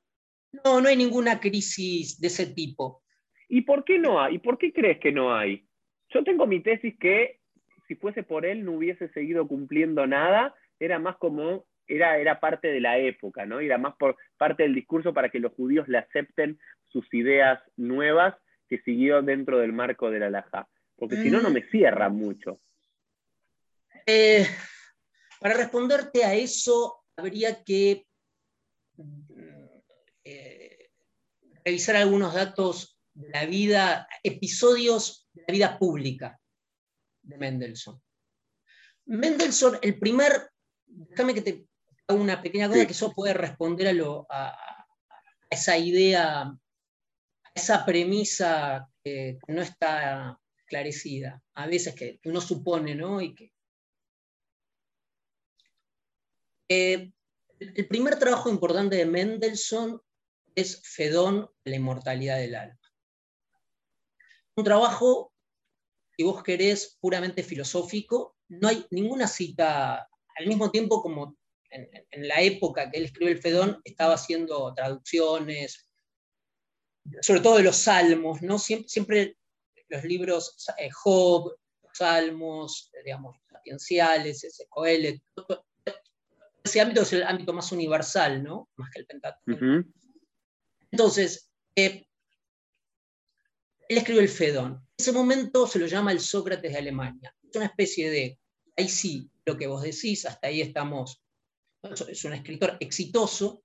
No, no hay ninguna crisis de ese tipo. ¿Y por qué no hay? ¿Y por qué crees que no hay? Yo tengo mi tesis que si fuese por él no hubiese seguido cumpliendo nada, era más como, era, era parte de la época, ¿no? Era más por parte del discurso para que los judíos le acepten sus ideas nuevas que siguió dentro del marco de la Laja porque si no, no me mm. cierra mucho. Eh, para responderte a eso, habría que eh, revisar algunos datos de la vida, episodios de la vida pública de Mendelssohn. Mendelssohn, el primer, déjame que te haga una pequeña cosa que eso puede responder a, lo, a, esa idea, a esa premisa que no está esclarecida, a veces que uno supone, ¿no? Y que, eh, el primer trabajo importante de Mendelssohn es Fedón, la inmortalidad del alma. Un trabajo, si vos querés, puramente filosófico, no hay ninguna cita, al mismo tiempo como en, la época que él escribió el Fedón, estaba haciendo traducciones, sobre todo de los salmos, ¿no? Siempre los libros eh, Job, Salmos, digamos, sapienciales, ese Coelet, ese ámbito es el ámbito más universal, ¿no? Más que el Pentateuco. Entonces, eh, él escribió el Fedón. En ese momento se lo llama el Sócrates de Alemania. Es una especie de, ahí sí, lo que vos decís, hasta ahí estamos. Es un escritor exitoso,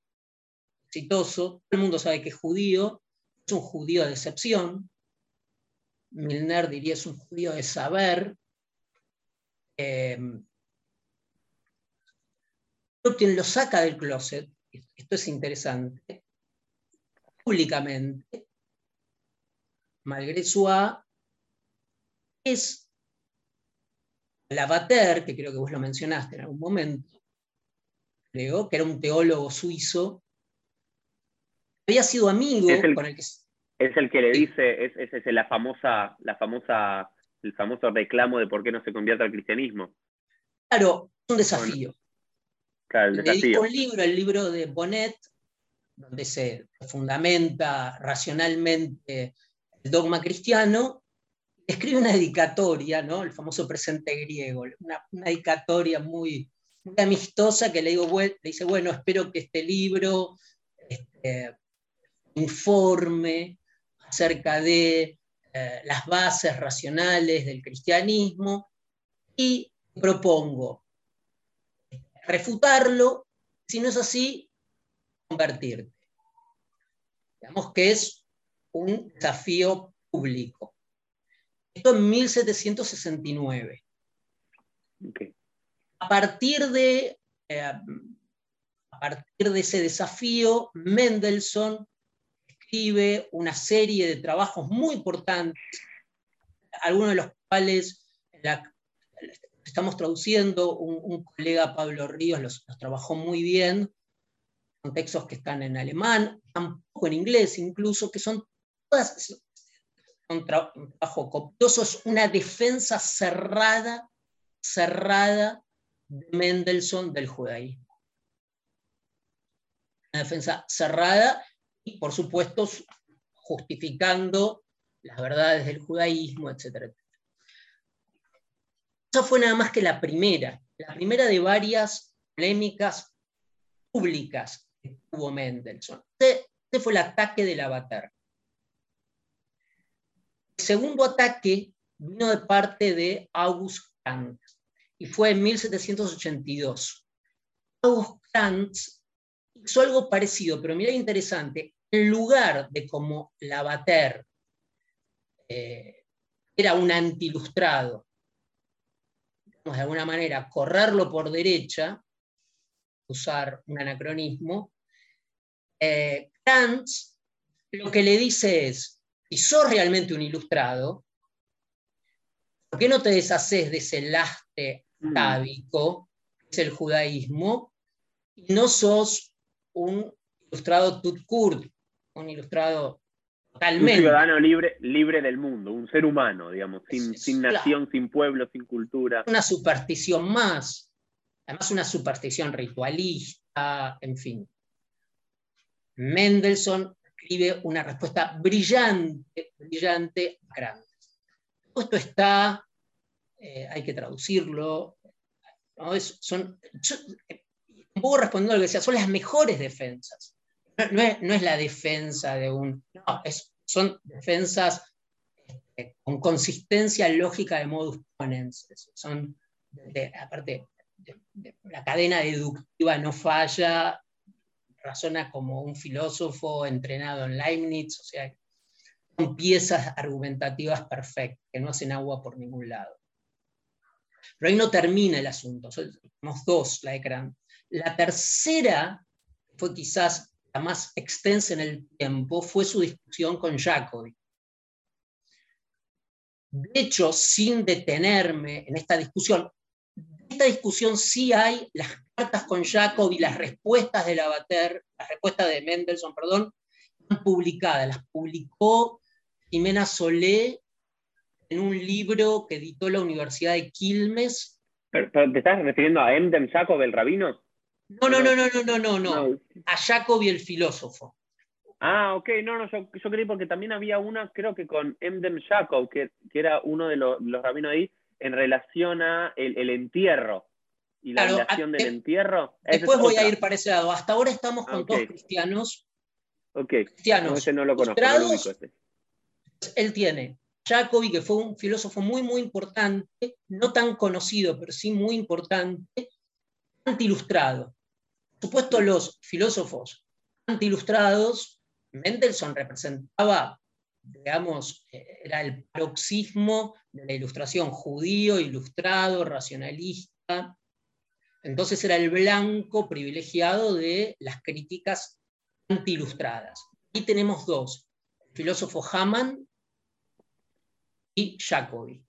exitoso, todo el mundo sabe que es judío, es un judío de excepción, Milner diría es un judío de saber, eh, lo saca del closet, esto es interesante, públicamente, malgré su A, es Lavater, que creo que vos lo mencionaste en algún momento, creo, que era un teólogo suizo, había sido amigo con el que... Es el que le dice, es, es, la famosa, la famosa, el famoso reclamo de por qué no se convierte al cristianismo. Claro, un desafío. Claro, el desafío. un libro, el libro de Bonnet, donde se fundamenta racionalmente el dogma cristiano, escribe una dedicatoria, ¿no? el famoso presente griego, una, dedicatoria muy, amistosa que le, digo, le dice, bueno, espero que este libro este, informe acerca de eh, las bases racionales del cristianismo y propongo refutarlo, si no es así, convertirte. Digamos que es un desafío público. Esto en 1769. A partir de, eh, a partir de ese desafío, Mendelssohn una serie de trabajos muy importantes, algunos de los cuales estamos traduciendo, un, colega Pablo Ríos los, trabajó muy bien, con textos que están en alemán, tampoco en inglés incluso, que son todas un, trabajo copioso, es una defensa cerrada, cerrada de Mendelssohn del judaísmo. Una defensa cerrada y, por supuesto, justificando las verdades del judaísmo, etc. Esa fue nada más que la primera, la primera de varias polémicas públicas que tuvo Mendelssohn. Este, este fue el ataque del avatar. El segundo ataque vino de parte de August Kant y fue en 1782. August Kant hizo algo parecido, pero mira interesante, en lugar de como Lavater eh, era un antilustrado, de alguna manera correrlo por derecha, usar un anacronismo, eh, Kant lo que le dice es, si sos realmente un ilustrado, ¿por qué no te deshaces de ese lastre mm. tábico, que es el judaísmo, y no sos un ilustrado tutkurt, un ilustrado totalmente. Un ciudadano libre, libre del mundo, un ser humano, digamos, sin, sin nación, sin pueblo, sin cultura. Una superstición más, además una superstición ritualista, en fin. Mendelssohn escribe una respuesta brillante, brillante grande. Esto está, eh, hay que traducirlo, son, un poco respondiendo a lo que decía, son las mejores defensas. No, es, la defensa de un... No, son defensas este, con consistencia lógica de modus ponens. Son, aparte, la cadena deductiva no falla, razona como un filósofo entrenado en Leibniz, o sea, son piezas argumentativas perfectas, que no hacen agua por ningún lado. Pero ahí no termina el asunto, somos dos la ecran. La tercera fue quizás la más extensa en el tiempo, fue su discusión con Jacobi. De hecho, sin detenerme en esta discusión, en esta discusión sí hay las cartas con Jacobi, las respuestas de Lavater, las respuestas de Mendelssohn, perdón, publicadas. Las publicó Jimena Solé en un libro que editó la Universidad de Quilmes. ¿Pero, te estás refiriendo a Emdem Jacob, el rabino? No, no, no, no, no, no, no, no. A Jacobi el filósofo. Ah, ok, no, no, yo, yo creí porque también había una, creo que con Emdem Jacob, que, que era uno de los, los rabinos ahí, en relación a el, entierro y la relación del entierro. Después voy a ir para ese lado. Hasta ahora estamos con dos cristianos. Ok, cristianos. ese no lo conozco. Él tiene Jacobi, que fue un filósofo muy, muy importante, no tan conocido, pero sí muy importante, anti-ilustrado supuesto, los filósofos anti-ilustrados, Mendelssohn representaba digamos, era el paroxismo de la ilustración judío, ilustrado, racionalista. Entonces era el blanco privilegiado de las críticas anti-ilustradas. Aquí tenemos dos, el filósofo Hamann y Jacobi.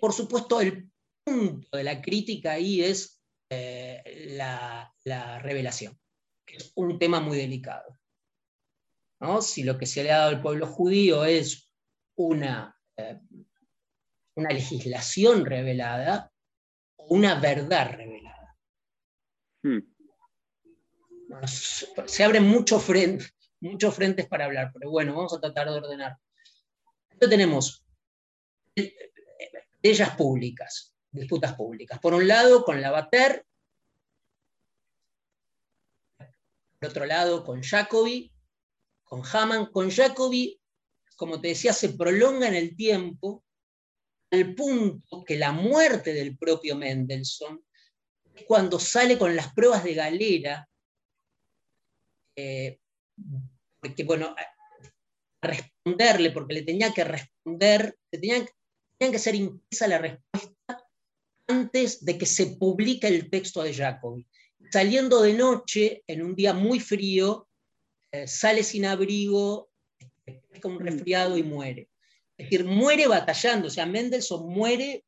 Por supuesto, el punto de la crítica ahí es eh, la, revelación, que es un tema muy delicado. Si lo que se le ha dado al pueblo judío es una, eh, una legislación revelada o una verdad revelada. Hmm. Se abren muchos frentes, muchos frentes para hablar, pero bueno, vamos a tratar de ordenar. Entonces tenemos ellas públicas, disputas públicas. Por un lado, con la Bater, por otro lado, con Jacobi, con Hamann. Con Jacobi, como te decía, se prolonga en el tiempo al punto que la muerte del propio Mendelssohn es cuando sale con las pruebas de galera, eh, porque bueno, a responderle, porque le tenía que responder, le tenían, tenían que ser impresa la respuesta antes de que se publique el texto de Jacobi. Saliendo de noche, en un día muy frío, eh, sale sin abrigo, con un mm. resfriado y muere. Es decir, muere batallando, o sea, Mendelssohn muere.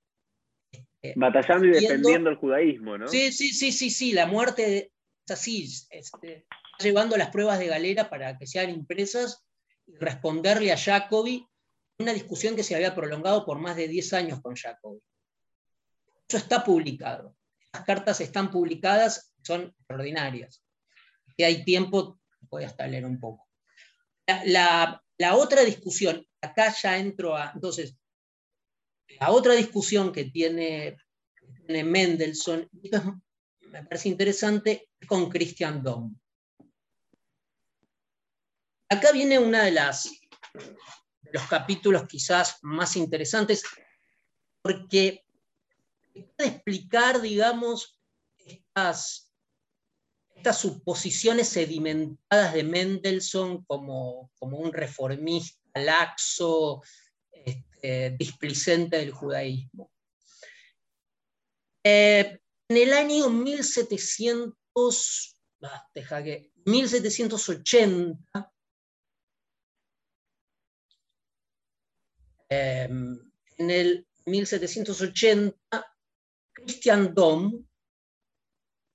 Eh, batallando y defendiendo el judaísmo, ¿no? Sí, sí, sí, sí, sí, la muerte es así, este, llevando las pruebas de galera para que sean impresas y responderle a Jacobi una discusión que se había prolongado por más de 10 años con Jacobi. Eso está publicado. Las cartas están publicadas, son extraordinarias. Si hay tiempo, voy hasta leer un poco. La, otra discusión, acá ya entro a, entonces, la otra discusión que tiene, tiene Mendelssohn, me parece interesante, es con Christian Dom. Acá viene una de las de los capítulos quizás más interesantes, porque explicar, digamos, estas, estas suposiciones sedimentadas de Mendelssohn como, como un reformista laxo, este, displicente del judaísmo. Eh, en el año 1700, ah, que, 1780, em, en el 1780, Christian Dom,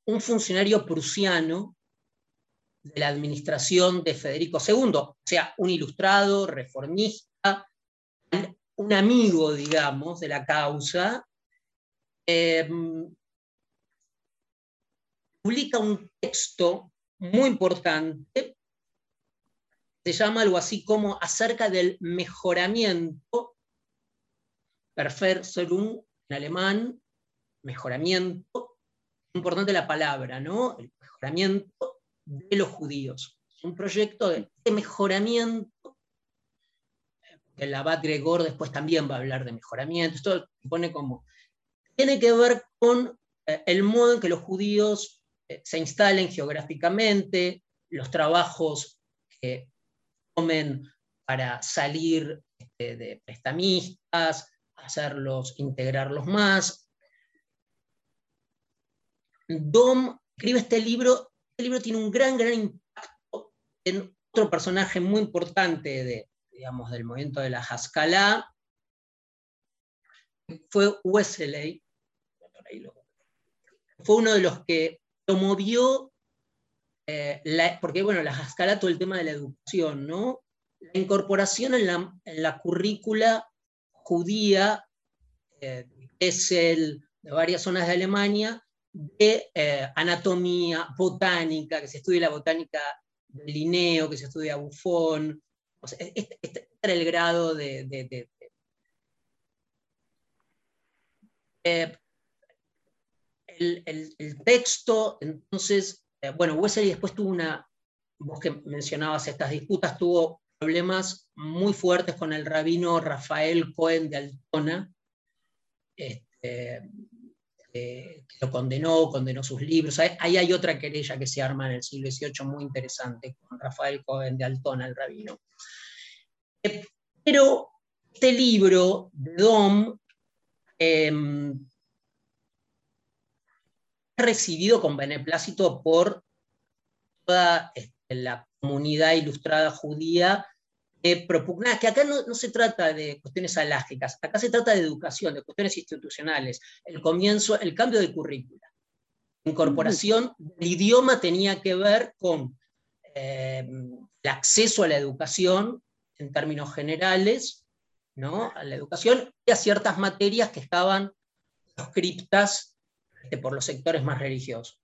un funcionario prusiano de la administración de Federico II, o sea, un ilustrado, reformista, un amigo, digamos, de la causa, em, publica un texto muy importante, se llama algo así como acerca del mejoramiento, Perfektionung en alemán, mejoramiento, importante la palabra, ¿no? El mejoramiento de los judíos. Un proyecto de, mejoramiento. El abad Gregor después también va a hablar de mejoramiento. Esto pone como. Tiene que ver con eh, el modo en que los judíos eh, se instalen geográficamente, los trabajos que tomen para salir este, de prestamistas, hacerlos, integrarlos más, Dom escribe este libro, este libro tiene un gran, gran impacto en otro personaje muy importante de, digamos, del movimiento de la Haskalah, fue Wesley, fue uno de los que promovió, eh, porque bueno, la Haskalah, todo el tema de la educación, ¿no? La incorporación en la, currícula judía, eh, es el de varias zonas de Alemania, de eh, anatomía, botánica, que se estudia la botánica de Linneo, que se estudia Buffon. este, este, era el grado de... Eh, el, texto, entonces, eh, bueno, Wesley después tuvo una, vos que mencionabas estas disputas, tuvo problemas muy fuertes con el rabino Rafael Cohen de Altona, este, que lo condenó, condenó sus libros. Ahí hay otra querella que se arma en el siglo XVIII muy interesante, con Rafael Cohen de Altona, el rabino. Eh, pero este libro de Dom em, recibido con beneplácito por toda este, la comunidad ilustrada judía eh, que acá no, se trata de cuestiones alágicas, acá se trata de educación, de cuestiones institucionales, el comienzo, el cambio de currícula. Incorporación del idioma tenía que ver con eh, el acceso a la educación en términos generales, ¿no? a la educación y a ciertas materias que estaban proscriptas este, por los sectores más religiosos.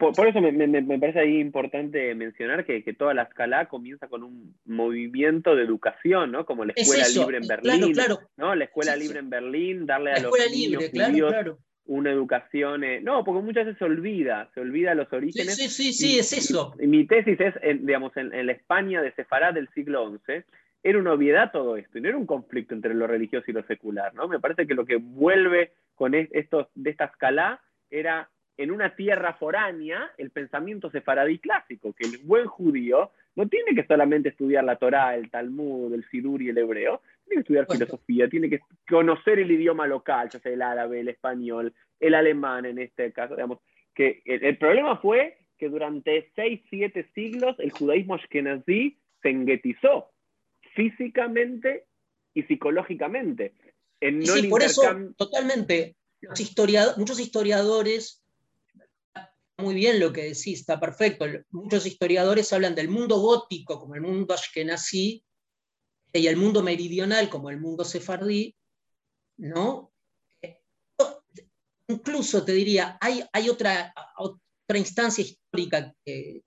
Por, eso me, parece ahí importante mencionar que, toda la escala comienza con un movimiento de educación, ¿no? Como la Escuela Libre en Berlín, ¿no? La Escuela Libre en Berlín, darle a los niños una educación... Eh, no, porque muchas veces se olvida, se olvida los orígenes. Sí, sí, sí, es eso. Y, mi tesis es, digamos, en, la España de Sefarad del siglo XI, era una obviedad todo esto, y no era un conflicto entre lo religioso y lo secular, ¿no? Me parece que lo que vuelve con estos, de esta escala era en una tierra foránea el pensamiento sefaradí clásico, que el buen judío no tiene que solamente estudiar la Torá, el Talmud, el Sidur y el hebreo, tiene que estudiar filosofía, tiene que conocer el idioma local, ya sea el árabe, el español, el alemán en este caso, digamos, que el, problema fue que durante seis, siete siglos el judaísmo ashkenazí se enguetizó físicamente y psicológicamente. sí, por eso, totalmente. Los muchos historiadores, muy bien lo que decís, está perfecto. Muchos historiadores hablan del mundo gótico como el mundo ashkenazí y el mundo meridional como el mundo sefardí, ¿no? Incluso te diría, hay, hay otra, otra instancia histórica que,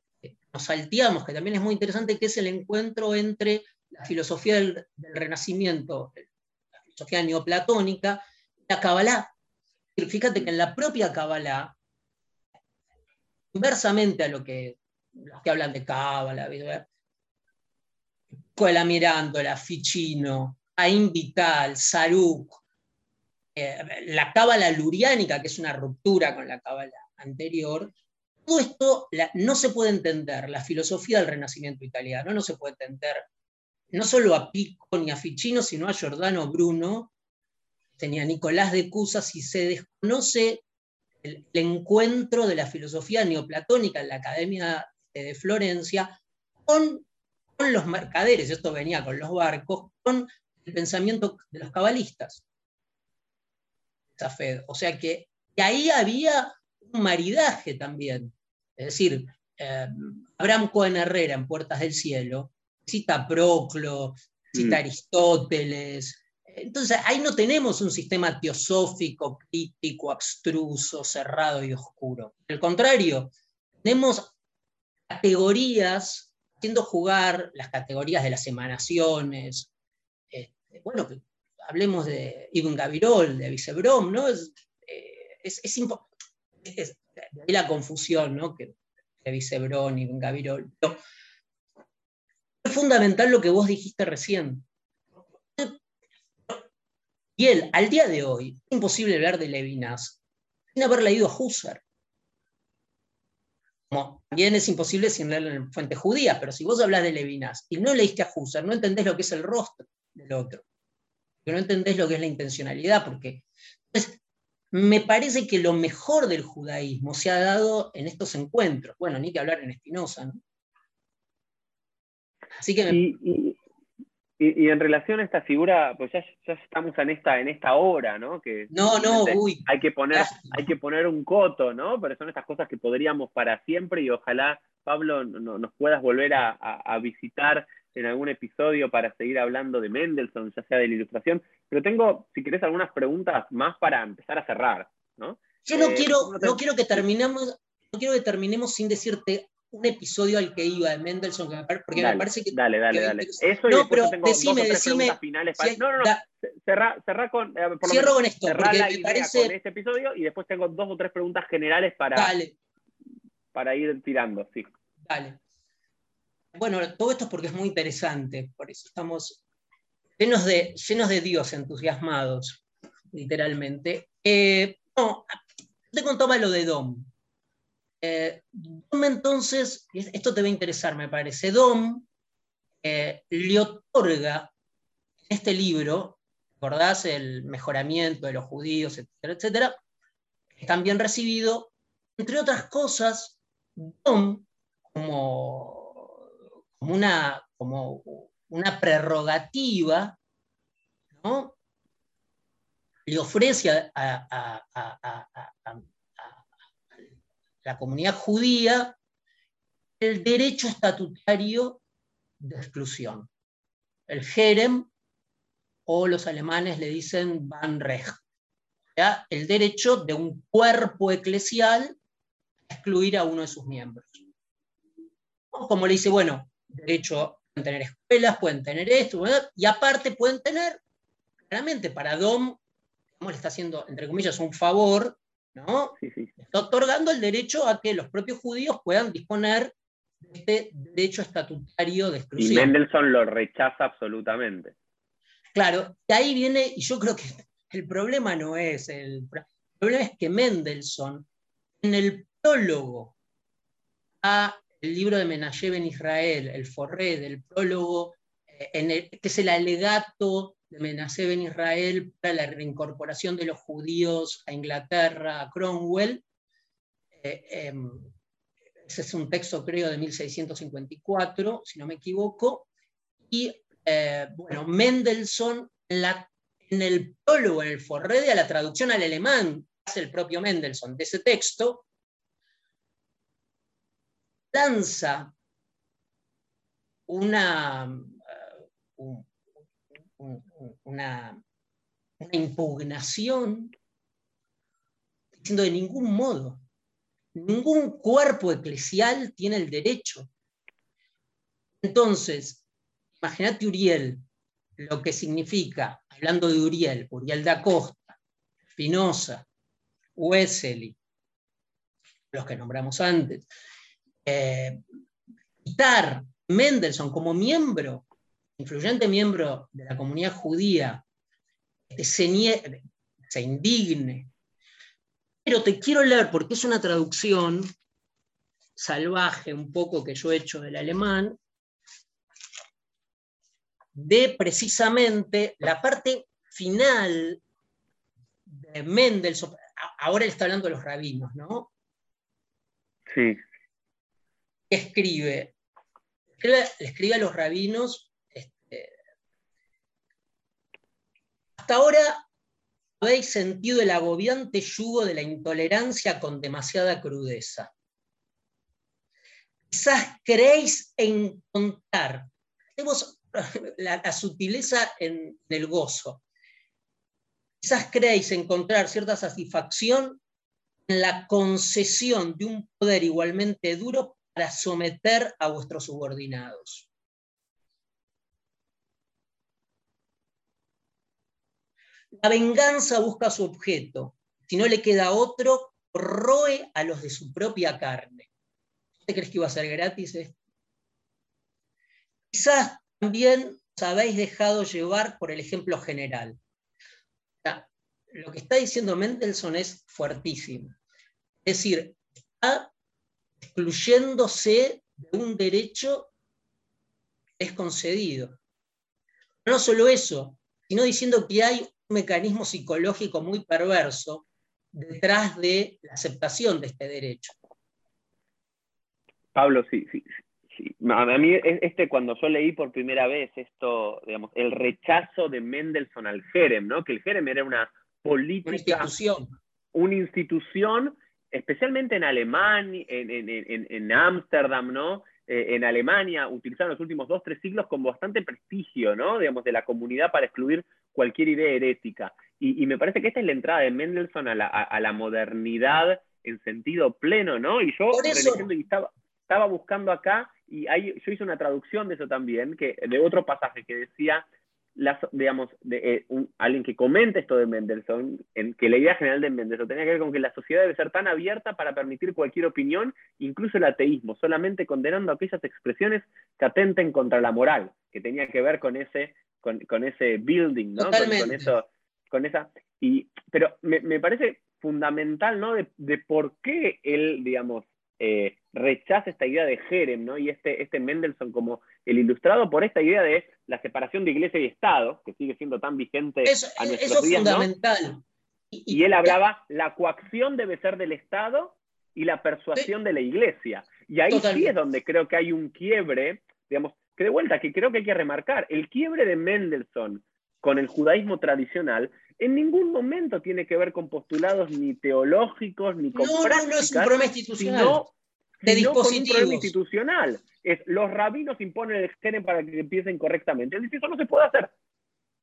nos salteamos, que también es muy interesante, que es el encuentro entre la filosofía del, Renacimiento, la filosofía neoplatónica, la Kabbalah. Fíjate que en la propia Kabbalah, inversamente a lo que los que hablan de Kabbalah, Escuela Mirándola, Ficino, Ain Vital, Saruk, eh, la cábala luriánica, que es una ruptura con la cábala anterior, todo esto no se puede entender, la filosofía del Renacimiento italiano no se puede entender no solo a Pico ni a Ficino, sino a Giordano Bruno, tenía Nicolás de Cusa, si se desconoce el, encuentro de la filosofía neoplatónica en la Academia de Florencia con, con los mercaderes, esto venía con los barcos, con el pensamiento de los cabalistas. O sea que, ahí había un maridaje también. Es decir, eh, Abraham Cohen Herrera en Puertas del Cielo cita Proclo, cita mm. Aristóteles. Entonces, ahí no tenemos un sistema teosófico, crítico, abstruso, cerrado y oscuro. Al contrario, tenemos categorías haciendo jugar las categorías de las emanaciones. Este, bueno, hablemos de Ibn Gavirol, de Vicebrom, ¿no? Es, eh, es, la confusión, ¿no? Que, de Vicebrom, Ibn Gavirol. es fundamental lo que vos dijiste recién. Y él, al día de hoy, es imposible hablar de Levinas sin haber leído a Husserl. También es imposible sin leer en fuente judía, pero si vos hablas de Levinas y no leíste a Husserl, no entendés lo que es el rostro del otro no entendés lo que es la intencionalidad, porque me parece que lo mejor del judaísmo se ha dado en estos encuentros. Bueno, ni que hablar en Espinosa, ¿no? Así que y, en relación a esta figura, pues ya, estamos en esta, en esta hora, ¿no? Que no, no, uy. Hay que, poner, hay que poner un coto, ¿no? Pero son estas cosas que podríamos para siempre y ojalá, Pablo, nos puedas volver a, a visitar en algún episodio para seguir hablando de Mendelssohn, ya sea de la ilustración, pero tengo, si querés, algunas preguntas más para empezar a cerrar, ¿no? Yo no, eh, quiero, no quiero que terminemos, no quiero que terminemos sin decirte un episodio al que iba de Mendelssohn, porque me parece que... Dale, dale, dale. Eso no, pero tengo decime, decime... Finales para... no, no, no, cerrá, con... Eh, cierro con esto, porque me parece... con este episodio y después tengo dos o tres preguntas generales para, para ir tirando, sí. Dale. Bueno, todo esto es porque es muy interesante, por eso estamos llenos de, llenos de Dios entusiasmados, literalmente. Eh, no, te contaba lo de Dom. Eh, Dom entonces, esto te va a interesar, me parece. Dom eh, le otorga este libro, ¿recordás? El mejoramiento de los judíos, etcétera, etcétera, es también recibido, entre otras cosas, como, como, una, como una prerrogativa, ¿no? le ofrece a, la comunidad judía el derecho estatutario de exclusión. El Jerem, o los alemanes le dicen Banrecht, el derecho de un cuerpo eclesial a excluir a uno de sus miembros. Como le dice, bueno, derecho, pueden tener escuelas, pueden tener esto, y aparte pueden tener, claramente para Dom, le está haciendo, entre comillas, un favor, ¿no? Está otorgando el derecho a que los propios judíos puedan disponer de este derecho estatutario de exclusión. Y Mendelssohn lo rechaza absolutamente. Claro, de ahí viene, y yo creo que el problema no es, el, problema es que Mendelssohn, en el prólogo a el libro de Menashe en Israel, el forré del prólogo, eh, en el, que es el alegato de Menashe en Israel para la reincorporación de los judíos a Inglaterra, a Cromwell. Eh, em, ese es un texto, creo, de 1654, si no me equivoco. Y eh, bueno, Mendelssohn, en el prólogo, en el forrede, a la traducción al alemán, hace el propio Mendelssohn de ese texto, lanza una, uh, una, impugnación diciendo de ningún modo, ningún cuerpo eclesial tiene el derecho. Entonces, imagínate Uriel, lo que significa, hablando de Uriel, Uriel da Costa, Spinoza, Wesley, los que nombramos antes, eh, quitar Mendelssohn como miembro, influyente miembro de la comunidad judía, se, se indigne. Pero te quiero leer, porque es una traducción salvaje un poco que yo he hecho del alemán, de precisamente la parte final de Mendelssohn. Ahora él está hablando de los rabinos, ¿no? Sí. Escribe, escribe, escribe a los rabinos. Este, hasta ahora habéis sentido el agobiante yugo de la intolerancia con demasiada crudeza. Quizás creéis encontrar, la, sutileza en, el gozo. Quizás creéis encontrar cierta satisfacción en la concesión de un poder igualmente duro para someter a vuestros subordinados. La venganza busca su objeto. Si no le queda otro, roe a los de su propia carne. ¿Te crees que iba a ser gratis esto? Quizás también os habéis dejado llevar por el ejemplo general. lo que está diciendo Mendelssohn es fuertísimo. Es decir, está excluyéndose de un derecho que es concedido. No solo eso, sino diciendo que hay mecanismo psicológico muy perverso detrás de la aceptación de este derecho. Pablo, sí, sí, a mí este cuando yo leí por primera vez esto, digamos, el rechazo de Mendelssohn al Jerem, ¿no? Que el Jerem era una política, una institución, una institución especialmente en Alemania, en Ámsterdam, ¿no? Eh, en Alemania, utilizaron los últimos dos, tres siglos con bastante prestigio, ¿no? Digamos, de la comunidad para excluir cualquier idea herética. Y, me parece que esta es la entrada de Mendelssohn a la, a, la modernidad en sentido pleno, ¿no? Y yo, y estaba, estaba buscando acá y yo hice una traducción de eso también, que, de otro pasaje que decía, las, digamos, de, eh, alguien que comenta esto de Mendelssohn, en, que la idea general de Mendelssohn tenía que ver con que la sociedad debe ser tan abierta para permitir cualquier opinión, incluso el ateísmo, solamente condenando aquellas expresiones que atenten contra la moral, que tenía que ver con ese, con, ese building, ¿no? Con, eso, con esa. Y, pero me, me parece fundamental, ¿no? De, de, por qué él, digamos, eh, rechaza esta idea de Jerem, ¿no? Y este, este Mendelssohn como el ilustrado por esta idea de la separación de iglesia y Estado, que sigue siendo tan vigente a nuestros eso es fundamental. Y, él hablaba, la coacción debe ser del Estado y la persuasión de la iglesia. Y ahí sí es donde creo que hay un quiebre, digamos, que de vuelta, que creo que hay que remarcar, el quiebre de Mendelssohn con el judaísmo tradicional en ningún momento tiene que ver con postulados ni teológicos ni con no, prácticas, no, no es un problema institucional. de institucional. Es, los rabinos imponen el género para que empiecen correctamente. Es decir, eso no se puede hacer.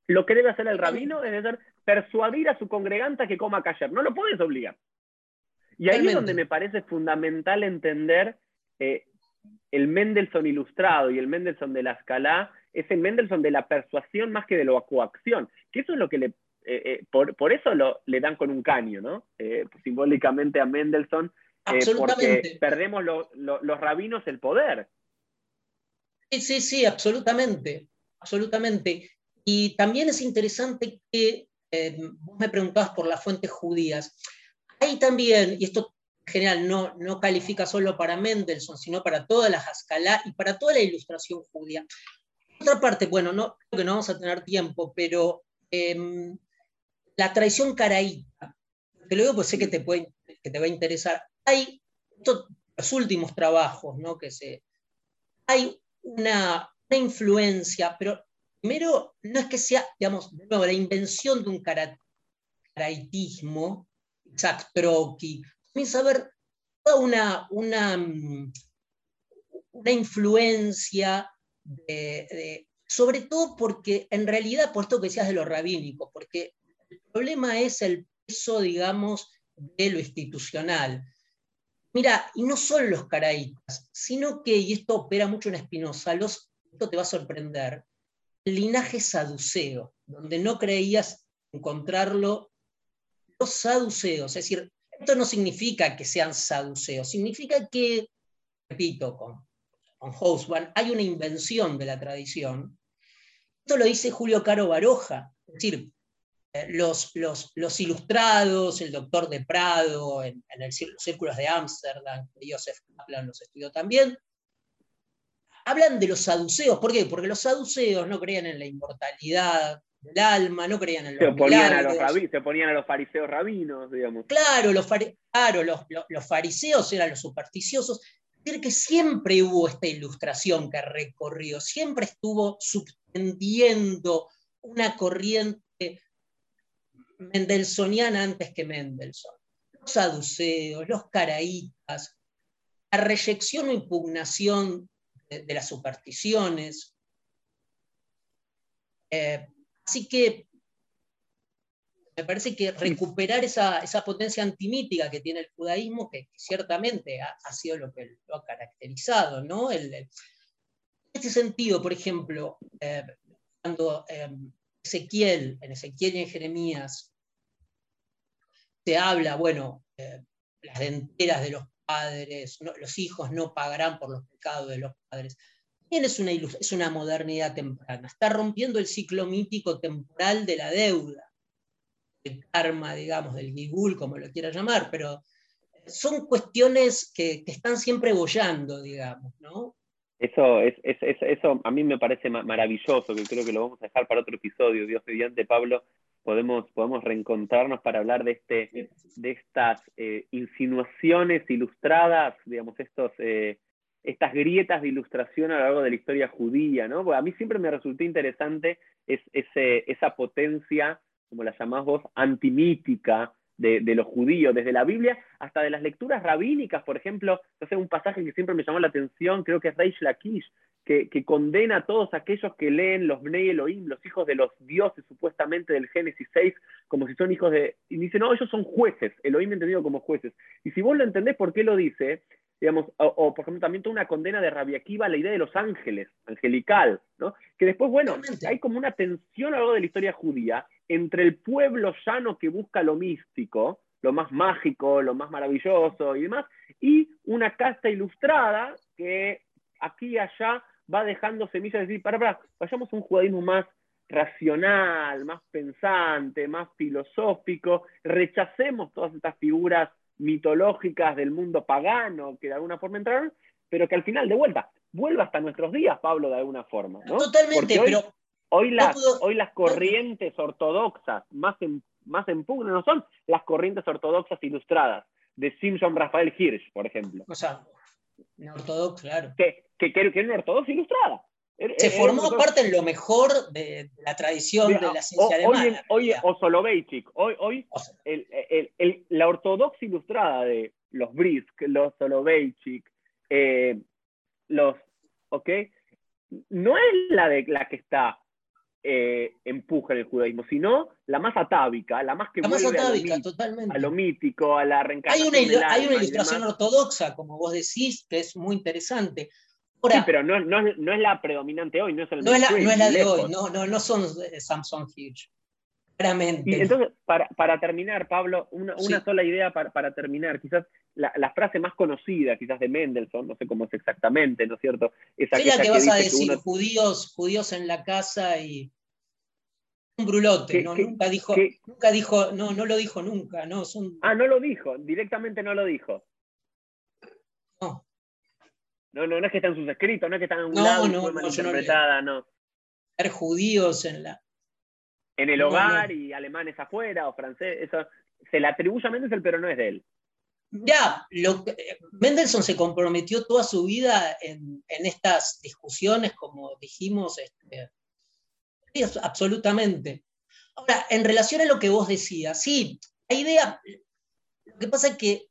Lo que debe hacer el rabino es persuadir a su congregante a que coma kasher. No lo puedes obligar. Y ahí es donde me parece fundamental entender eh, el Mendelssohn ilustrado y el Mendelssohn de la escala, es el Mendelssohn de la persuasión más que de la coacción, que eso es lo que le, eh, eh, por, eso lo, le dan con un caño, ¿no? simbólicamente a Mendelssohn, porque perdemos los rabinos el poder. Sí, sí, sí, absolutamente, absolutamente. Y también es interesante que eh, vos me preguntabas por las fuentes judías. Hay también, y esto general no, no califica solo para Mendelssohn, sino para toda la Haskalah y para toda la ilustración judía. Otra parte, bueno, no, creo que no vamos a tener tiempo, pero em, la tradición caraíta, te lo digo porque sé que te, puede, que te va a interesar. Hay los últimos trabajos, ¿no? Que se, hay una, influencia, pero primero, no es que sea, digamos, de la invención de un caraitismo, Isaac Trocky, comienza a haber toda una, una, mm, una influencia, sobre todo porque en realidad, por esto que decías de lo rabínico, porque el problema es el peso, digamos, de lo institucional. Mira, y no solo los caraítas, sino que, y esto opera mucho en Espinosa, esto te va a sorprender, linaje saduceo, donde no creías encontrarlo, los saduceos. Es decir, esto no significa que sean saduceos, significa que, repito, con, con hay una invención de la tradición. Esto lo dice Julio Caro Baroja, es decir, eh, los, ilustrados, el doctor de Prado, en, en el, los círculos de Ámsterdam, Joseph Kaplan los estudió también, hablan de los saduceos. ¿Por qué? Porque los saduceos no creían en la inmortalidad del alma, no creían en los se a los, se ponían a los fariseos rabinos, digamos. Claro, los, claro los, fariseos eran los supersticiosos. Es decir, que siempre hubo esta ilustración que recorrió, siempre estuvo subtendiendo una corriente mendelsoniana antes que Mendelssohn. Los saduceos, los caraítas, la reyección o impugnación de, las supersticiones. Eh, así que me parece que recuperar esa, potencia antimítica que tiene el judaísmo, que, ciertamente ha, sido lo que lo ha caracterizado, ¿no? en este sentido, por ejemplo, eh, cuando eh, Ezequiel, en Ezequiel y en Jeremías, se habla, bueno, las denteras de los padres, los hijos no pagarán por los pecados de los padres. Es una, es una modernidad temprana, está rompiendo el ciclo mítico temporal de la deuda, el karma, digamos, del gigul, como lo quiera llamar, pero son cuestiones que, están siempre bollando, digamos, ¿no? Eso, es, eso a mí me parece maravilloso, que creo que lo vamos a dejar para otro episodio, Dios mediante, Pablo, podemos, podemos reencontrarnos para hablar de, este, de estas eh, insinuaciones ilustradas, digamos, estos, eh, estas grietas de ilustración a lo largo de la historia judía, ¿no? a mí siempre me resultó interesante es, esa potencia, como la llamás vos, antimítica de, los judíos, desde la Biblia hasta de las lecturas rabínicas, por ejemplo, sé, un pasaje que siempre me llamó la atención, creo que es Reish Lakish, que, condena a todos aquellos que leen los Bnei Elohim, los hijos de los dioses supuestamente del Génesis 6, como si son hijos de... Y dice, no, ellos son jueces, Elohim entendido como jueces. Y si vos lo entendés por qué lo dice, digamos, o, por ejemplo también toda una condena de Rabia Akiva la idea de los ángeles, angelical, ¿no? Que después, bueno, hay como una tensión a lo largo de la historia judía entre el pueblo llano que busca lo místico, lo más mágico, lo más maravilloso y demás, y una casta ilustrada que aquí y allá va dejando semillas de decir, para, para, vayamos a un judaísmo más racional, más pensante, más filosófico, rechacemos todas estas figuras mitológicas del mundo pagano que de alguna forma entraron, pero que al final, de vuelta, vuelve hasta nuestros días, Pablo, de alguna forma. ¿no? Totalmente, pero. Hoy las, hoy las corrientes ortodoxas más en, más en pugna no son las corrientes ortodoxas ilustradas de Simpson Rafael Hirsch, por ejemplo. O sea, ortodoxa, claro. Que, que, que, una ortodoxa ilustrada. Se formó parte en lo mejor de, la tradición de, la ciencia alemana. Hoy, hoy Osoloveitchik, hoy, hoy el, el, la ortodoxa ilustrada de los Brisk, los Soloveitchik, eh, los, ¿ok? No es la de la que está eh, empuja en el judaísmo, sino la más atávica, la más que la más atávica, a, lo totalmente. a lo mítico, a la reencarnación. Hay una, hay una ilustración ortodoxa, como vos decís, que es muy interesante. Sí, pero no, no, no, es la predominante hoy, no es, el no, es la, no es la de hoy, no, no, no son eh, Samsung Huge. Claramente. Y entonces, para, para terminar, Pablo, una, una sola idea para, para terminar, quizás la, la, frase más conocida, quizás de Mendelssohn, no sé cómo es exactamente, ¿no es cierto? Es la que, vas a decir, judíos, judíos en la casa y un brulote, ¿no? nunca dijo, nunca dijo, no, no lo dijo nunca, ¿no? Ah, no lo dijo, directamente no lo dijo. No. No, no, es que está en sus escritos, no es que está en un no, lado no, no, no. Ser judíos en la. En el hogar y alemanes afuera o francés, eso se le atribuye a Mendelssohn, pero no es de él. Ya, lo Mendelssohn se comprometió toda su vida en, en estas discusiones, como dijimos, este, absolutamente. Ahora, en relación a lo que vos decías, sí, la idea, lo que pasa es que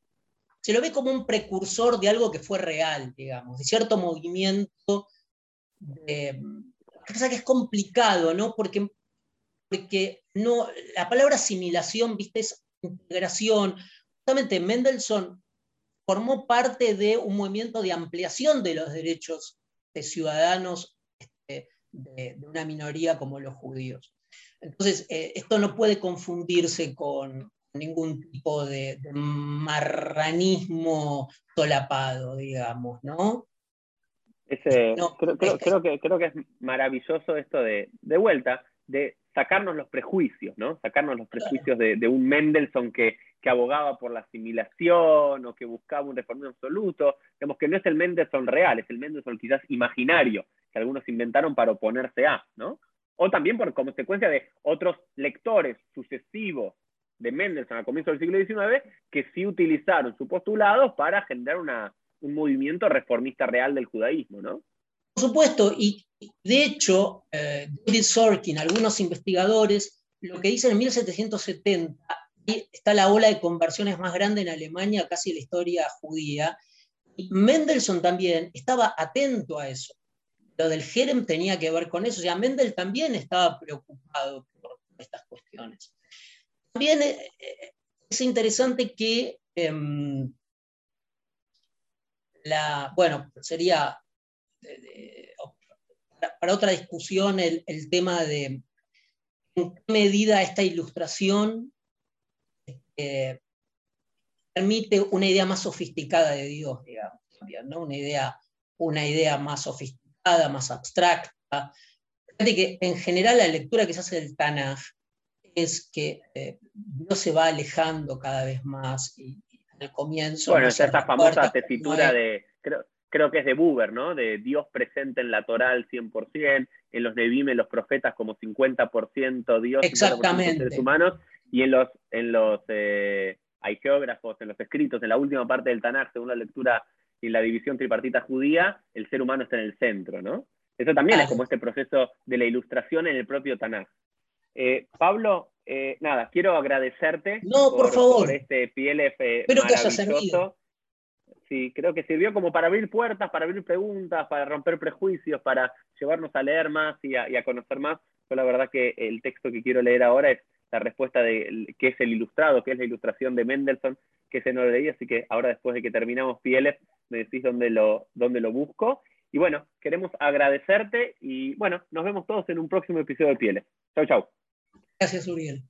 se lo ve como un precursor de algo que fue real, digamos, de cierto movimiento. De, lo que es complicado, ¿no? Porque, porque no, la palabra asimilación, viste, es integración. Justamente Mendelssohn formó parte de un movimiento de ampliación de los derechos de ciudadanos de, una minoría como los judíos. Entonces, eh, esto no puede confundirse con ningún tipo de, marranismo solapado, digamos, ¿no? Ese, creo, que, creo que es maravilloso esto de, de vuelta, de sacarnos los prejuicios, ¿no? Sacarnos los prejuicios de, de, un Mendelssohn que, que, abogaba por la asimilación o que buscaba un reformismo absoluto. Digamos que no es el Mendelssohn real, es el Mendelssohn quizás imaginario, que algunos inventaron para oponerse a, ¿no? O también por consecuencia de otros lectores sucesivos de Mendelssohn a comienzos del siglo XIX que sí utilizaron su postulado para generar un movimiento reformista real del judaísmo, ¿no? Por supuesto, y de hecho, eh, David Sorkin, algunos investigadores, lo que dicen en 1770, está la ola de conversiones más grande en Alemania, casi la historia judía, y Mendelssohn también estaba atento a eso lo del Jerem tenía que ver con eso. O sea, Mendel también estaba preocupado por estas cuestiones. También eh, eh, es interesante que em, la, bueno, sería para, otra discusión el, tema de en qué medida esta ilustración eh, permite una idea más sofisticada de Dios, digamos, ¿no? una, idea, una idea más sofisticada más abstracta. Fíjate que en general la lectura que se hace del Tanaj es que eh, Dios se va alejando cada vez más y, al comienzo... Bueno, es esta famosa tesitura de, creo, que es de Buber, ¿no? De Dios presente en la Torah al 100%, en los Nebim, en los profetas como 50% Dios, Exactamente. seres humanos, y en los, en los eh, hay geógrafos, en los escritos, en la última parte del Tanaj, según la lectura y la división tripartita judía, el ser humano está en el centro, ¿no? Eso también es como este proceso de la ilustración en el propio Tanakh. Eh, Pablo, eh, nada, quiero agradecerte por, este PLF maravilloso. Sí, creo que sirvió como para abrir puertas, para abrir preguntas, para romper prejuicios, para llevarnos a leer más y a, conocer más. Yo la verdad que el texto que quiero leer ahora es la respuesta de qué es el ilustrado, qué es la ilustración de Mendelssohn, que se no lo leí, así que ahora después de que terminamos PLF me decís dónde lo, dónde lo busco. Y bueno, queremos agradecerte y bueno, nos vemos todos en un próximo episodio de Pieles. Chau, chau. Gracias, Uriel.